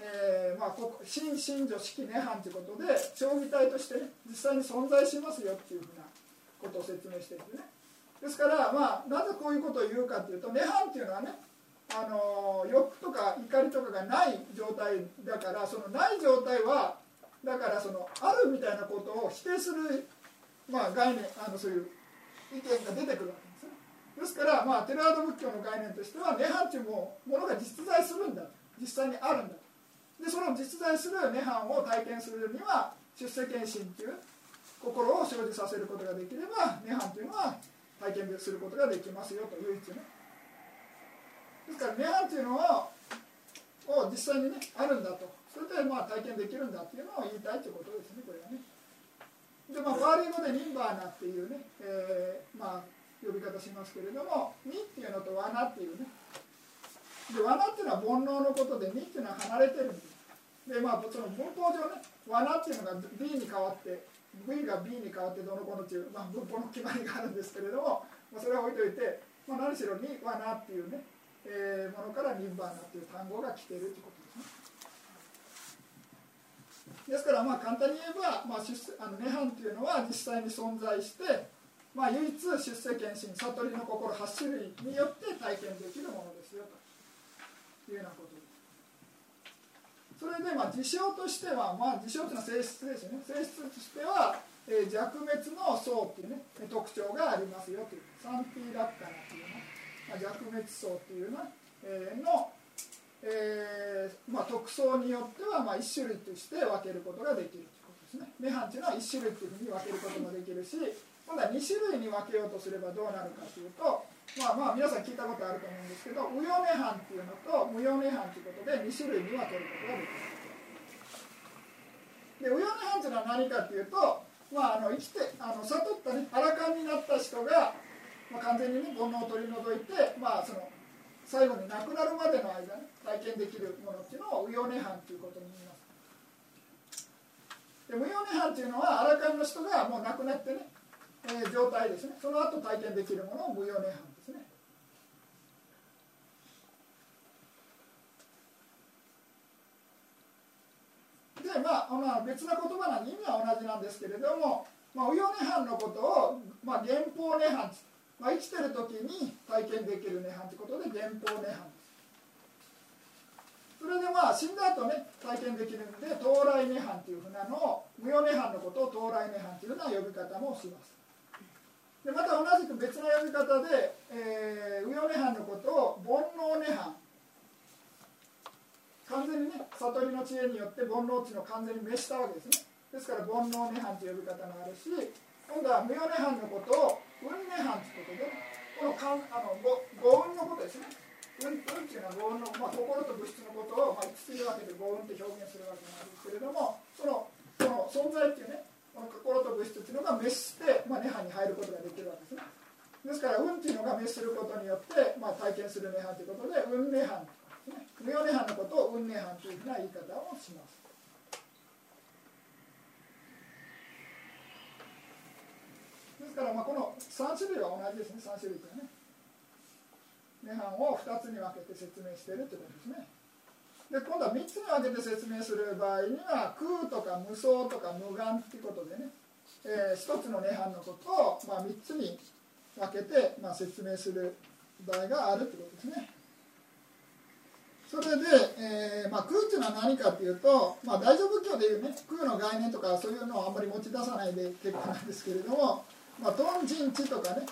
えーまあ、ここ新信女式涅槃ということで将棋体として、ね、実際に存在しますよっていうふうなことを説明しているんですね。ですから、まあ、なぜこういうことを言うかというと涅槃っていうのはねあの欲とか怒りとかがない状態だからそのない状態はだからそのあるみたいなことを否定する、まあ、概念あのそういう意見が出てくるわけ。ですから、まあ、テラード仏教の概念としては涅槃というものが実在するんだ実際にあるんだでその実在する涅槃を体験するには出世検診という心を生じさせることができれば涅槃というのは体験することができますよと唯一ね。ですから涅槃というのはを実際にねあるんだと。それでまあ体験できるんだっていうのを言いたいということですねこれはね。でまあパーリー語でニンバーナっていうね、えー、まあ呼び方しますけれども「に」っていうのと「罠」っていうね。で罠っていうのは煩悩のことで「に」っていうのは離れてるんででまあその文法上ね罠っていうのが B に変わって V が B に変わってどのこのっていう、まあ、文法の決まりがあるんですけれども、まあ、それは置いといて、まあ、何しろに罠っていうね、えー、ものからニンバーナっていう単語が来てるということですね。ですからまあ簡単に言えば、まあ、あの涅槃っていうのは実際に存在してまあ、唯一出世検診悟りの心8種類によって体験できるものですよというようなことですそれでまあ事象としては、まあ、事象というのは性質ですよね性質としては、えー、弱滅の層っていうね特徴がありますよというサンティラッカナというね、まあ、弱滅層っていうの,、えー、のえーまあ、特徴によっては、まあ、1種類として分けることができるということですね。涅槃というのは1種類というふうに分けることもできるし今度は2種類に分けようとすればどうなるかというとまあまあ皆さん聞いたことあると思うんですけど無用涅槃っていうのと無用涅槃ということで2種類に分けることができる。で無用涅槃というのは何かというと、まあ、あの生きてあの悟ったね荒勘になった人が、まあ、完全にね煩悩を取り除いて、まあ、その最後に亡くなるまでの間ね体験できるものっていうのを無用涅槃ということに言います。で無用涅槃というのは荒勘の人がもう亡くなってねえー、状態ですね。その後体験できるものを無用涅槃ですね。でまあ、まあ、別な言葉なんで意味は同じなんですけれども、まあ、無用涅槃のことを、まあ、原法涅槃、まあ、生きてる時に体験できる涅槃ということで原法涅槃それでまあ死んだ後ね体験できるんで到来涅槃というふうなのを無用涅槃のことを到来涅槃というような呼び方もします。でまた同じく別の呼び方で、えー、ウヨ涅槃のことを煩悩涅槃完全にね悟りの知恵によって煩悩地の完全に滅したわけですね。ですから煩悩涅槃という呼び方もあるし今度は無用涅槃のことを運涅槃ということでこのかんあのごご運のことですね。運運っていうのはご運の、まあ、心と物質のことを、まあ、つるわけでご運って表現するわけなんですけれどもそのその存在っていうねこの心と物質というのが滅して、まあ、涅槃に入ることができるわけですね。ですから運っていうのが滅することによって、まあ、体験する涅槃ということで運涅槃とね。無用涅槃のことを運涅槃というふうな言い方をします。ですからまあこの3種類は同じですね。3種類というのはね。涅槃を2つに分けて説明しているということですね。で今度は3つに分けて説明する場合には空とか無双とか無眼っていうことでね、えー、1つの涅槃のことを、まあ、3つに分けて、まあ、説明する場合があるということですね。それで、えーまあ、空っていうのは何かっていうと、まあ、大乗仏教でいうね空の概念とかそういうのをあんまり持ち出さないで結構なんですけれども、まあ、トンジンチとかね、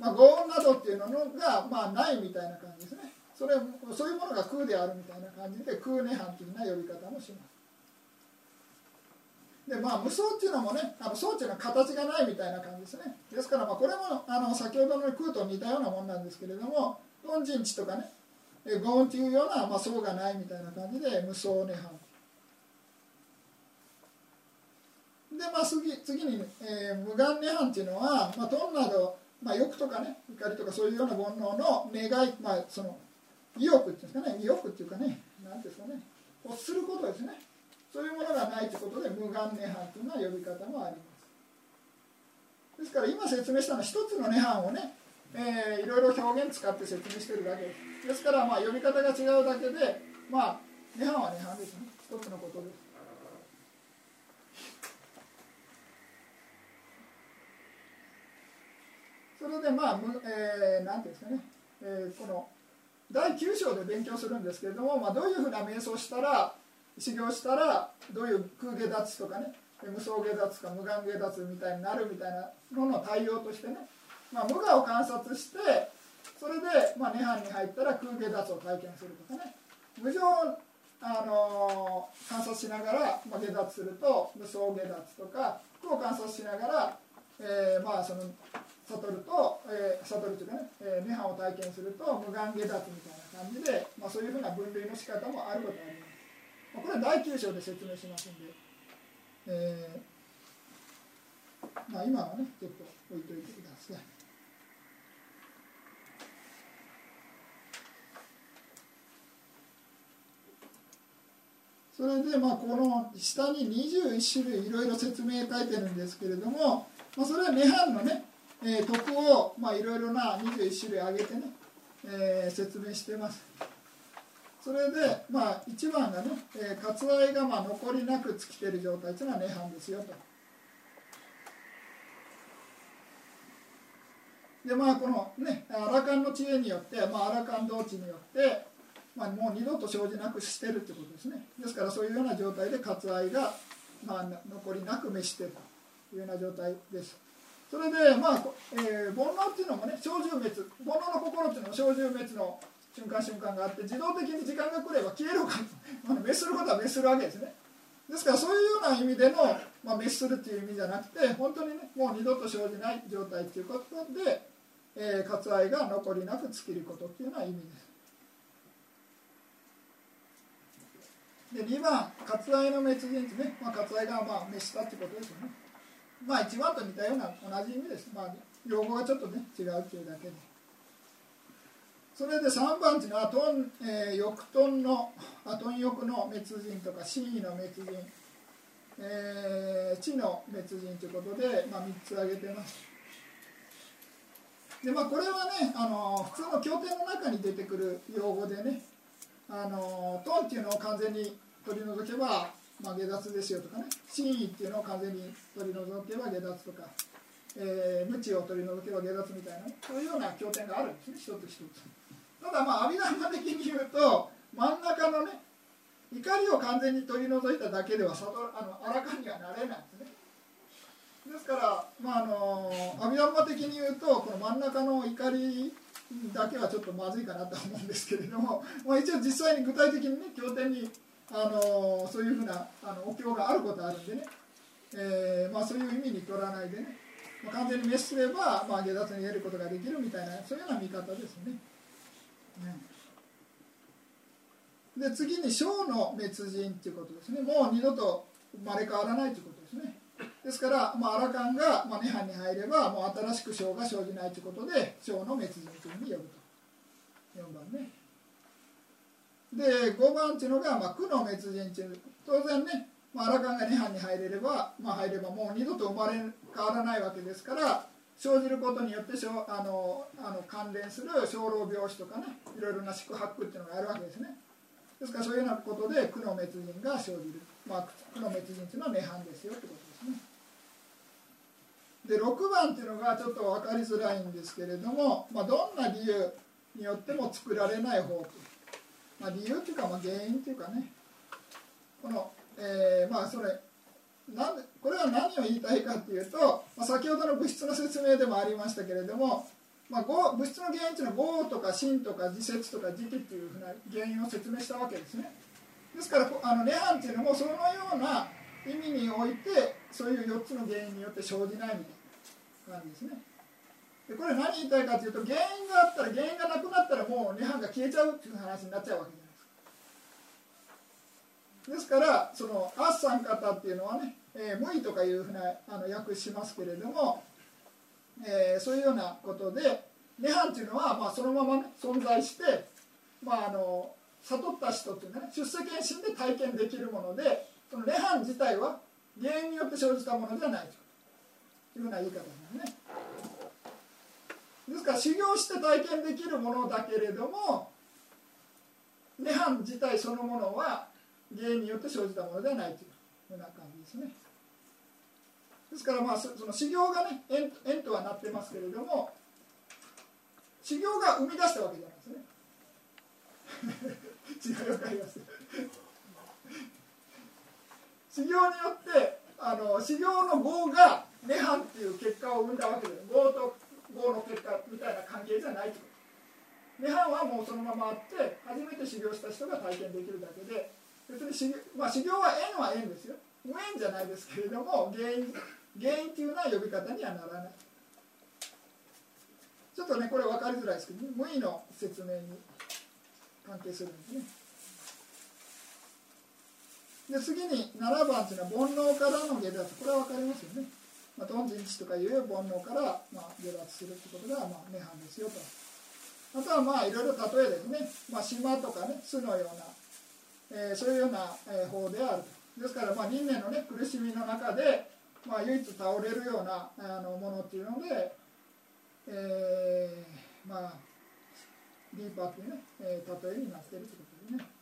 まあ、ゴーンなどっていうのが、まあ、ないみたいな感じですね。それそういうものが空であるみたいな感じで空涅槃というな呼び方もしますでまあ無双っていうのもねあの層っていうの形がないみたいな感じですね。ですからまあこれもあの先ほどの空と似たようなもんなんですけれども本陣地とかねゴーンっていうような、まあ、層がないみたいな感じで無双涅槃。でまあ次次に、えー、無眼涅槃っていうのは、まあ、トンなど、まあ、欲とかね怒りとかそういうような煩悩の願い、まあ、その意欲っていうんですかね意欲っていうかね何ですかね欲することですね。そういうものがないということで無眼涅槃というような呼び方もあります。ですから今説明したのは一つの涅槃をね、えー、いろいろ表現使って説明してるだけ。ですですからまあ呼び方が違うだけでまあ涅槃は涅槃ですね。一つのことです。それでまあ、えー、なんていうんですかね、えー、この第9章で勉強するんですけれども、まあ、どういうふうな瞑想したら、修行したらどういう空下脱とかね無双下脱か無眼下脱みたいになるみたいなのの対応としてね、まあ、無我を観察してそれで、まあ、涅槃に入ったら空下脱を体験するとかね。無常あの観察しながら、まあ、下脱すると無双下脱とか苦を観察しながら、えー、まあその悟ると、えー、悟るというかね、えー、涅槃を体験すると無眼下脱みたいな感じで、まあ、そういうふうな分類の仕方もあることがあります。まあ、これは第9章で説明しますんで、えー、まあ、今はねちょっと置いといてください。それでまあこの下に21種類いろいろ説明書いてるんですけれども、まあ、それは涅槃のね、えー、徳をまあいろいろな21種類挙げてね、えー、説明してます。それでまあ一番がね、えー、割愛がまあ残りなく尽きてる状態というのは涅槃ですよと。でまあこのねアラカンの知恵によって、まあ、アラカン同知によってまあ、もう二度と生じなくしてるってことですねですからそういうような状態で割愛が、まあ、残りなく召してるというような状態ですそれでまあ、えー、煩悩っていうのもね小獣滅煩悩の心っていうのも小獣滅の瞬間瞬間があって自動的に時間が来れば消えるか、まあ、滅することは滅するわけですね。ですからそういうような意味での、まあ、滅するっていう意味じゃなくて本当にねもう二度と生じない状態っていうことで、えー、割愛が残りなく尽きることっていうような意味です。で2番割愛の滅人地ね、まあ、割愛がまあ滅したってことですよね。まあ1番と似たような同じ意味です、まあ、用語がちょっとね違うっていうだけで。それで3番っていうのはトン、えー、翼トンのアトン翼の滅人とか真意の滅人、えー、地の滅人ということで、まあ、3つ挙げてます。でまあこれはねあの普通の経典の中に出てくる用語でねあのトンっていうのを完全に取り除けば、まあ、下脱ですよとかね。真意っていうのを完全に取り除けば下脱とか、えー、無知を取り除けば下脱みたいな、そういうような経典があるんですね。一つ一つ。ただまあ阿弥陀的に言うと真ん中のね怒りを完全に取り除いただけでは悟あのあらかにはなれないんですね。ですから、まあ、あの阿弥陀陀的に言うとこの真ん中の怒りだけはちょっとまずいかなと思うんですけれども、まあ、一応実際に具体的にね経典にあのそういうふうなあのお経があることあるんでね、えーまあ、そういう意味に取らないでね、まあ、完全に滅すれば、まあ、下脱に得ることができるみたいなそういうような見方ですね。うん、で次に小の滅人っていうことですね。もう二度と生まれ変わらないということですね。ですから、まあ、アラカンが、まあ、涅槃に入ればもう新しく章が生じないということで章の滅人というふうに呼ぶと。4番ね。で5番っていうのが、まあ、苦の滅人っていう当然ね、まあ、アラカンが涅槃に入れれば、まあ、入ればもう二度と生まれ変わらないわけですから生じることによってあのあの関連する生老病死とかねいろいろな宿泊っていうのがあるわけですね。ですからそういうようなことで苦の滅人が生じる、まあ、苦の滅人っていうのは涅槃ですよってことですね。6番っていうのがちょっと分かりづらいんですけれども、まあ、どんな理由によっても作られない方と、まあ、理由っていうかまあ原因っていうかね。この、えー、まあそれなんでこれは何を言いたいかっていうと、まあ、先ほどの物質の説明でもありましたけれども、まあ、物質の原因っていうのは業とか心とか自節とか時期っていうふうな原因を説明したわけですね。ですからあの涅槃っていうのもそのような意味においてそういう4つの原因によって生じないみたいな感じですね。でこれ何言いたいかというと原因があったら原因がなくなったらもう涅槃が消えちゃうっていう話になっちゃうわけじゃないですか。ですからその「あっさん方」っていうのはね「えー、無意」とかいうふうなあの訳しますけれども、えー、そういうようなことで涅槃っていうのは、まあ、そのまま、ね、存在して、まあ、あの悟った人っていうのはね出世検診で体験できるものでその涅槃自体は原因によって生じたものではないというふうな言い方ですね。ですから修行して体験できるものだけれども涅槃自体そのものは原因によって生じたものではないというふうな感じですね。ですからまあその修行がね縁縁とはなってますけれども修行が生み出したわけじゃないですね。違い分かります？修行によってあの修行の業が涅槃っていう結果を生んだわけです業と業の結果みたいな関係じゃないってこと涅槃はもうそのままあって初めて修行した人が体験できるだけで別に修行,、まあ、修行は縁は縁ですよ。無縁じゃないですけれども原因原因っていうような呼び方にはならない。ちょっとねこれ分かりづらいですけど、ね、無意の説明に関係するんですね。で次に7番というのは煩悩からの下脱。これは分かりますよね、まあ、貪人知とかいう煩悩から、まあ、下脱するということが、まあ、涅槃ですよと。あとはまあいろいろ例えですね、まあ、島とかね巣のような、えー、そういうような、えー、法であると。ですからまあ人間のね苦しみの中で、まあ、唯一倒れるようなあのものっていうので、えー、まあリーパーっていうね、えー、例えになってるということですね。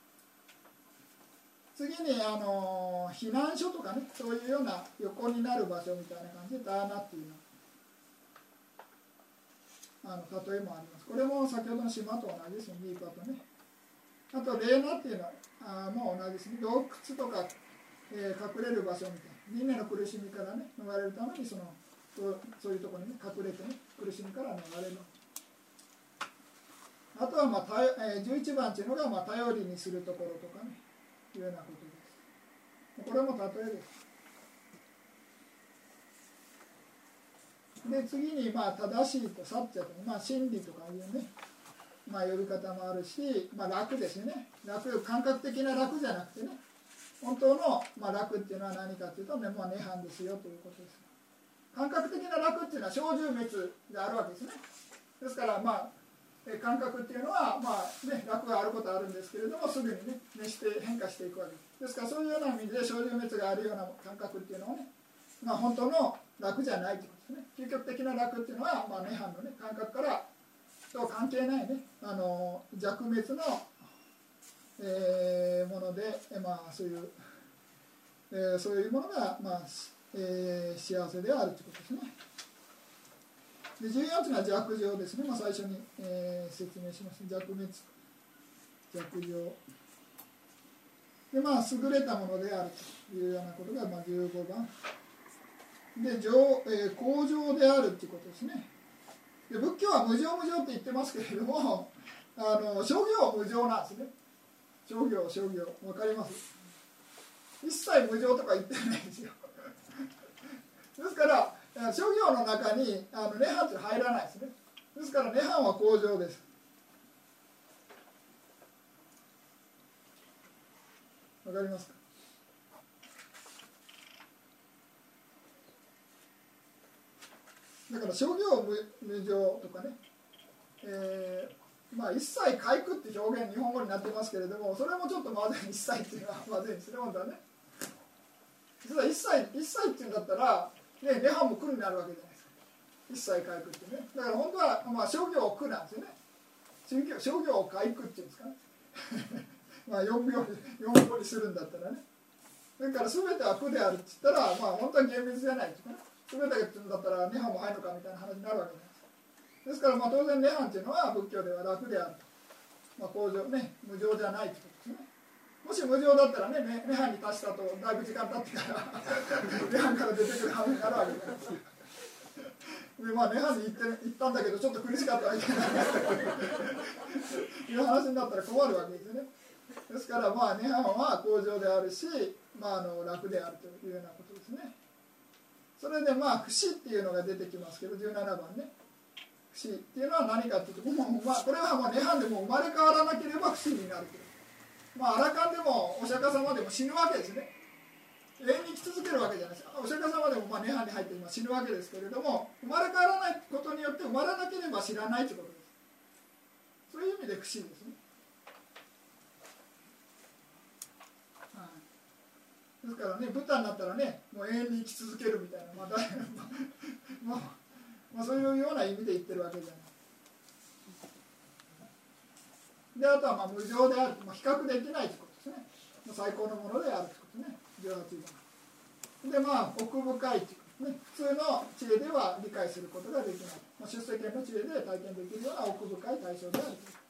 次にあの避難所とかねそういうような横になる場所みたいな感じでダーナっていうの。あの例えもあります。これも先ほどの島と同じですねリーパとね。あとレーナっていうのはあもう同じですね洞窟とか、えー、隠れる場所みたいな人間の苦しみからね逃れるためにそのそうそういうところにね隠れてね苦しみから逃れるあとは、まあたえー、11番っていうのが、まあ、頼りにするところとかねいうようなことですこれも例えです。で次にまあ正しいとサッチャとまあ真理とかいうねまあ呼び方もあるし、まあ、楽ですよね。楽感覚的な楽じゃなくてね本当のまあ楽っていうのは何かっていうとね、まあ、涅槃ですよということです。感覚的な楽っていうのは小獣滅であるわけですね。ですからまあ感覚っていうのは、まあね、楽があることはあるんですけれどもすぐにね熱して変化していくわけですですからそういうような意味で小獣滅があるような感覚っていうのはね、まあ、本当の楽じゃないということですね究極的な楽っていうのは、まあ、涅槃の、ね、感覚からと関係ないねあの弱滅の、えー、もので、まあ、そういう、えー、そういうものが、まあえー、幸せであるということですね。で14つが弱情ですね、まあ、最初に、えー、説明しました弱滅。弱情。でまあ優れたものであるというようなことが、まあ、15番。で情、えー、向上であるということですね。で仏教は無常無常って言ってますけれども あの商業無常なんですね。商業商業分かります？一切無常とか言ってないですよ。ですから諸行の中にあの涅槃って入らないですね。ですから涅槃は向上です。わかりますか？だから諸行無無常とかね、えー、まあ一切回復って表現日本語になってますけれどもそれもちょっとまずい一切っていうのはまずいですね本当はね。実は一切一切っていうんだったらね、涅槃も苦になるわけじゃないですか。一切回復ってね。だから本当は、まあ、商業苦なんですよね。商業を回復っていうんですかね。まあ4秒4秒にするんだったらね。それから全ては苦であるって言ったらまあ本当は厳密じゃないですかね。全てって言うんだったら涅槃も入るのかみたいな話になるわけじゃないですか。ですからまあ当然涅槃っていうのは仏教では楽であると、まあ、向上ね無常じゃないってこと。もし無常だったらね涅槃に達したとだいぶ時間経ってから 涅槃から出てくるはずになるわけですでまあ涅槃に行って行ったんだけどちょっと苦しかったみたいない。う話になったら困るわけですよね。ですからまあ涅槃は向上であるし、まあ、あの楽であるというようなことですね。それでまあ不死っていうのが出てきますけど17番ね。不死っていうのは何かっていうともう、まあ、これはまあ涅槃でも生まれ変わらなければ不死になると。まあ、アラカンでもお釈迦様でも死ぬわけですね。永遠に生き続けるわけじゃないです。お釈迦様でもまあ涅槃に入って今死ぬわけですけれども生まれ変わらないことによって生まれなければ知らないということです。そういう意味で不思議ですね、はい、ですからねブタになったらねもう永遠に生き続けるみたいな、まあ、まあ、まあ、そういうような意味で言ってるわけじゃない。であとはまあ無常である、まあ、比較できないということですね。最高のものであるということね。18番でまあ奥深いというね、普通の知恵では理解することができない、まあ、出世権の知恵で体験できるような奥深い対象であると。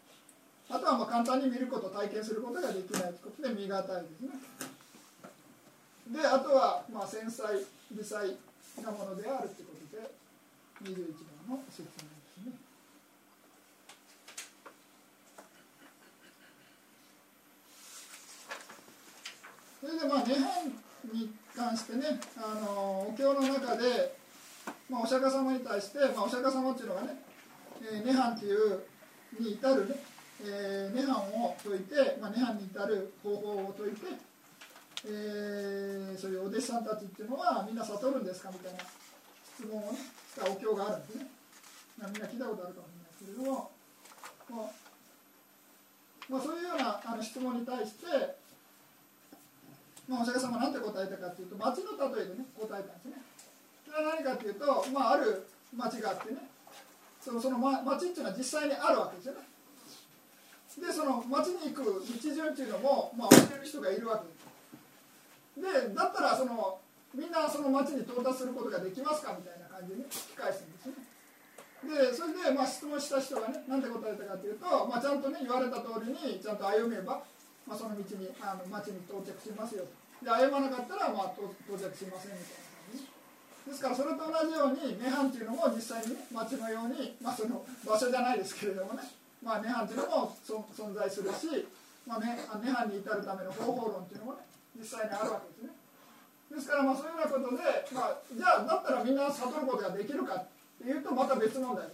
あとはまあ簡単に見ること体験することができないということで身がたいですね。であとは、まあ、繊細微細なものであるということで21番の説明ですね。それでまあ涅槃に関してねあのお経の中で、まあ、お釈迦様に対して、まあ、お釈迦様っていうのがね、えー、涅槃っていうに至るね、えー、涅槃を説いて、まあ、涅槃に至る方法を説いて、えー、そういうお弟子さんたちっていうのはみんな悟るんですかみたいな質問をねしたお経があるんですね、まあ、みんな聞いたことあるかもしれないですけれども、まあまあ、そういうようなあの質問に対してまあ、お釈迦様は何て答えたかというと町の例えでね答えたんですね。それは何かというと、まあ、ある町があってねそのその、ま、町っていうのは実際にあるわけですよね。でその町に行く道順っていうのも、まあ、教える人がいるわけです。でだったらそのみんなその町に到達することができますかみたいな感じで、ね、聞き返すんですね。でそれでまあ質問した人がね何て答えたかというと、まあ、ちゃんとね言われた通りにちゃんと歩めばまあ、その道にあの町に到着しますよ。で歩まなかったら、まあ、到着しませんみたいな感じ。ですからそれと同じように涅槃っていうのも実際に、ね、町のように、まあ、その場所じゃないですけれどもね、まあ、涅槃っていうのも存在するし、まあね、涅槃に至るための方法論っていうのもね実際にあるわけですね。ですからまあそういうようなことで、まあ、じゃあだったらみんな悟ることができるかっていうとまた別問題。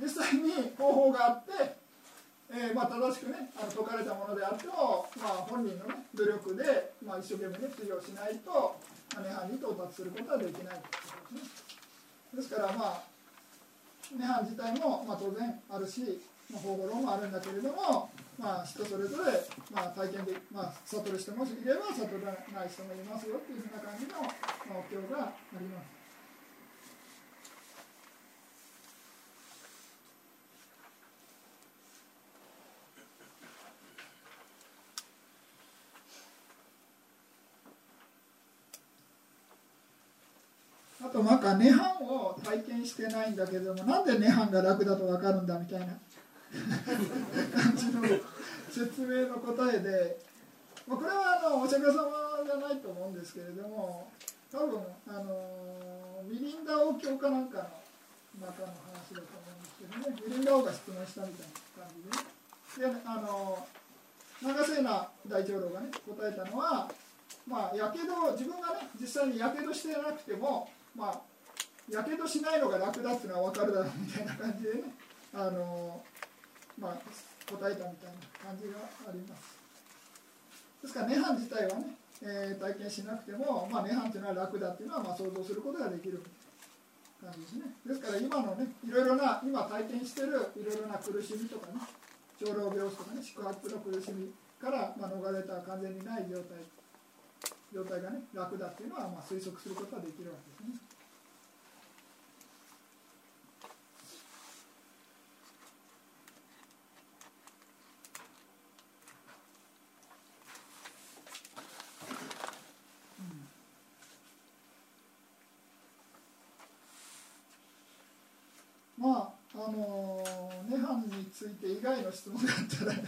実際に方法があってえー、まあ、正しくねあの解かれたものであっても、まあ、本人の、ね、努力で、まあ、一生懸命ね治療しないと涅槃に到達することはできないということですねですからまあ涅槃自体も、まあ、当然あるし、まあ、方法論もあるんだけれども、まあ、人それぞれ、まあ、体験で、まあ、悟る人もいれば悟らない人もいますよっていうふうな感じの、まあ、お経があります。となんか涅槃を体験してないんだけどもなんで涅槃が楽だと分かるんだみたいな。感じの説明の答えで、まあ、これはあのお釈迦様じゃないと思うんですけれども多分あのミリンダ王教かなんかの中の話だと思うんですけどね。ミリンダ王が質問したみたいな感じでね。であの長瀬名大長老がね答えたのはまあやけど自分がね実際にやけどしてなくてもまあやけどしないのが楽だっていうのは分かるだろうみたいな感じでねあのまあ答えたみたいな感じがあります。ですから涅槃自体はね、えー、体験しなくても、まあ、涅槃っていうのは楽だっていうのはまあ想像することができる感じですね。ですから今のねいろいろな今体験してるいろいろな苦しみとかね長老病死とかね宿泊の苦しみから、まあ、逃れた完全にない状態。状態がね楽だっていうのはまあ推測することができるわけですね。まああの涅槃について以外の質問があったら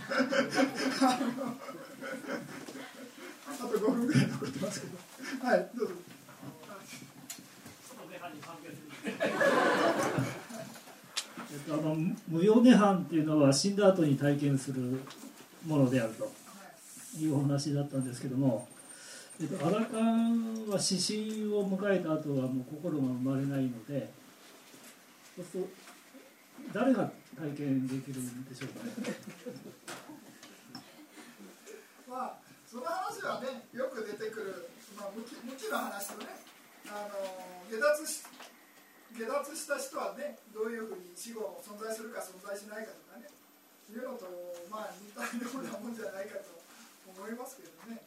あと5分ぐらい残ってますけどはいどうぞ。えっと、あの無用涅槃っていうのは死んだ後に体験するものであると。いうお話だったんですけども、えっと、アラカンは死神を迎えた後はもう心が生まれないのでそうすると誰が体験できるんでしょうかね。その話はねよく出てくる、まあ、無期無期の話とねあの下脱し下脱した人はねどういうふうに死後存在するか存在しないかとかねいうのとまあ似たようなもんじゃないかと思いますけどね。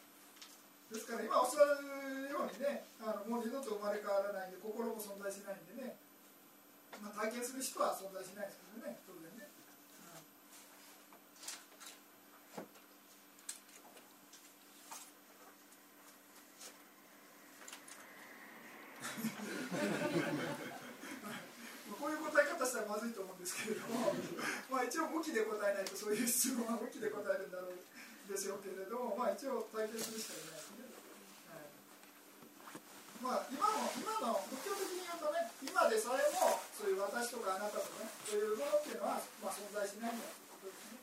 ですから今おっしゃるようにねあのもう二度と生まれ変わらないんで心も存在しないんでね、まあ、体験する人は存在しないですけどね当然ね。こういう答え方したらまずいと思うんですけれども、まあ、一応、向きで答えないと、そういう質問は向きで答えるんだろうでしょうけれども、まあ、一応、体験するしかいないですね。まあ、今の今の仏教的に言うとね今でさえもそういう私とかあなたとかねそういうものっていうのは、まあ、存在しないんだということですね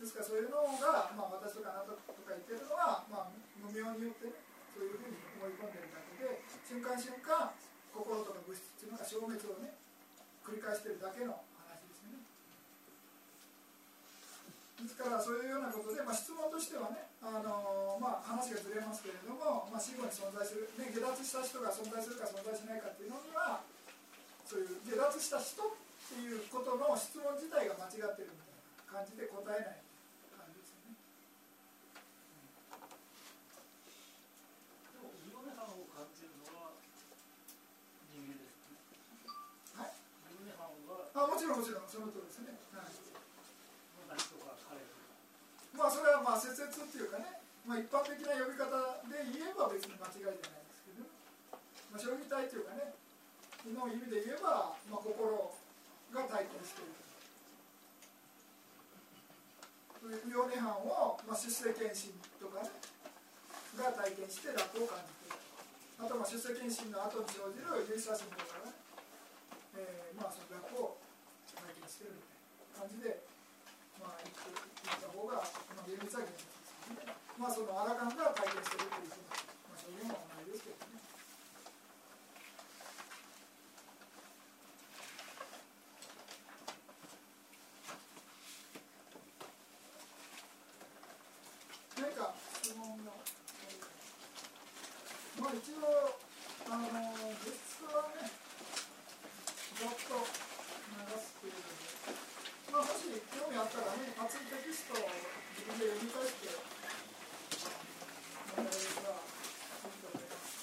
ですからそういうのが、まあ、私とかあなたとか言ってるのは、まあ、無明によってねそういうふうに思い込んでるだけで瞬間瞬間心とか物質っていうのが消滅をね繰り返してるだけの話ですね。ですからそういうようなことで、まあ、質問としてはね、あのー、まあ、話がずれますけれども、まあ、死後に存在する、ね、下脱した人が存在するか存在しないかっていうのにはそういう下脱した人っていうことの質問自体が間違ってるみたいな感じで答えない感じですよね。でも、無明反を感じるのは人間ですね。はい無明反はあもちろんもちろんその通りですね。はい私とか彼とか。まあそれはまあ切々っていうかね、まあ、一般的な呼び方で言えば別に間違いじゃないですけど、まあ、将棋体っていうかねの意味で言えば、まあ、心が体験している。という妙涅槃を、まあ、出世検診とかねが体験して楽を感じている。あとまあ出世検診の後に生じる有写真とかね、えー、まあその楽を体験しているみたいな感じでまあ、言って言った方が、まあ、厳密は厳密ですね。まあ、そのアラカンが体験しているというふうに、まあ、証言はないですけどね。何か質問が。まあ、一応、あの、物質はね、ざっと流すけれども。まあ、もし興味あったらね、熱いテキストを自分で読み返してもらえればいいと思います。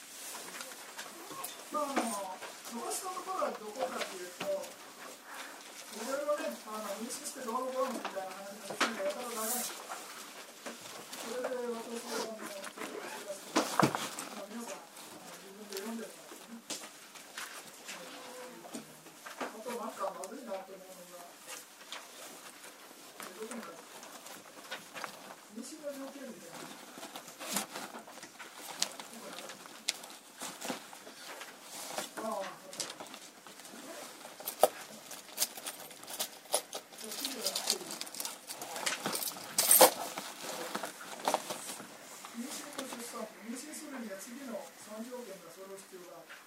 まあ、あの、飛ばしたところはどこかというと、いろいろね、あの、認識してどうのこうのみたいな話が別にやたら長いんですよ。それで私は、あの、ちょっとお知らせまあ、皆さん、あの自分で読んでるからですね。あと、なんかまずいなと思うのが、どこにか西の条件みたいな。ああ、妊娠と出産、妊娠するには次の3条件が揃う必要がある。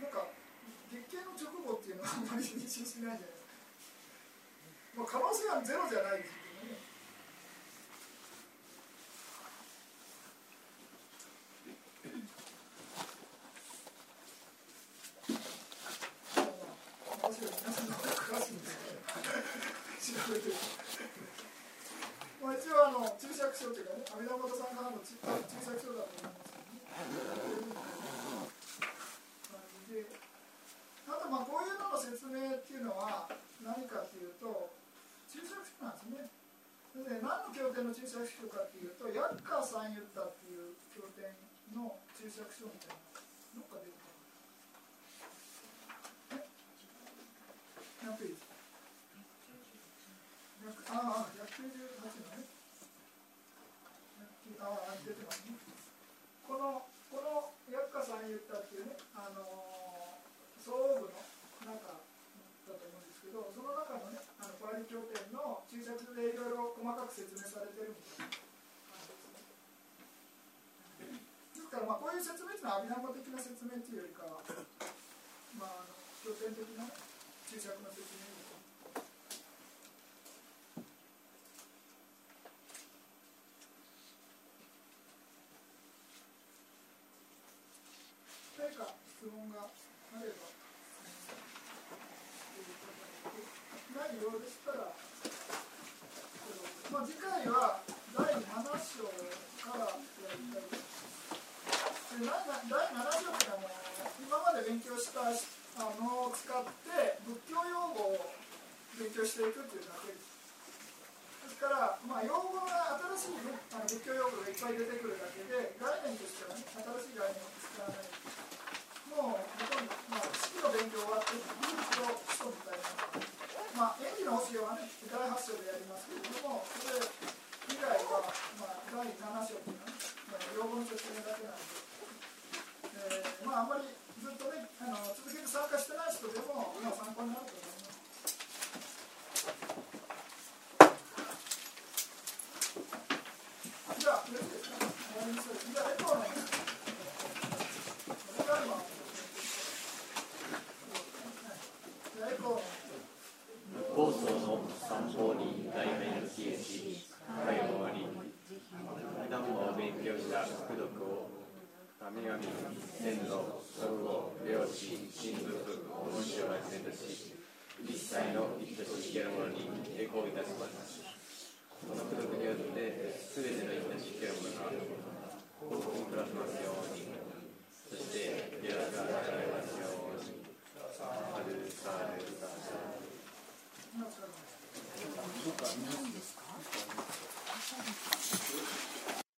なんか月経の直後っていうのはあんまり認識しないじゃないですか。まあ可能性はゼロじゃないですけどね。まあまあ私は皆さんの方が詳しいんですけど、調べてる。まあ一応あの注釈書というかね、阿弥陀本さんからの注注釈書だと思うんですけどね。感じであとまあこういうのの説明っていうのは何かっていうと注釈書なんですね。で何の経典の注釈書かっていうと薬家さん言ったっていう経典の注釈書みたいなどっか出るかな。え何ページ100ああ198のね。100ああ出てますね。このこの薬家さん言ったっていうね、あのー、総部の中だと思うんですけど、その中のね、あのパリ経典の注釈でいろいろ細かく説明されてるみたいな感じですね。ですから、まあ、こういう説明っていうのは、阿弥陀的な説明っていうよりかは、まあ、あの経典的な、ね、注釈の説明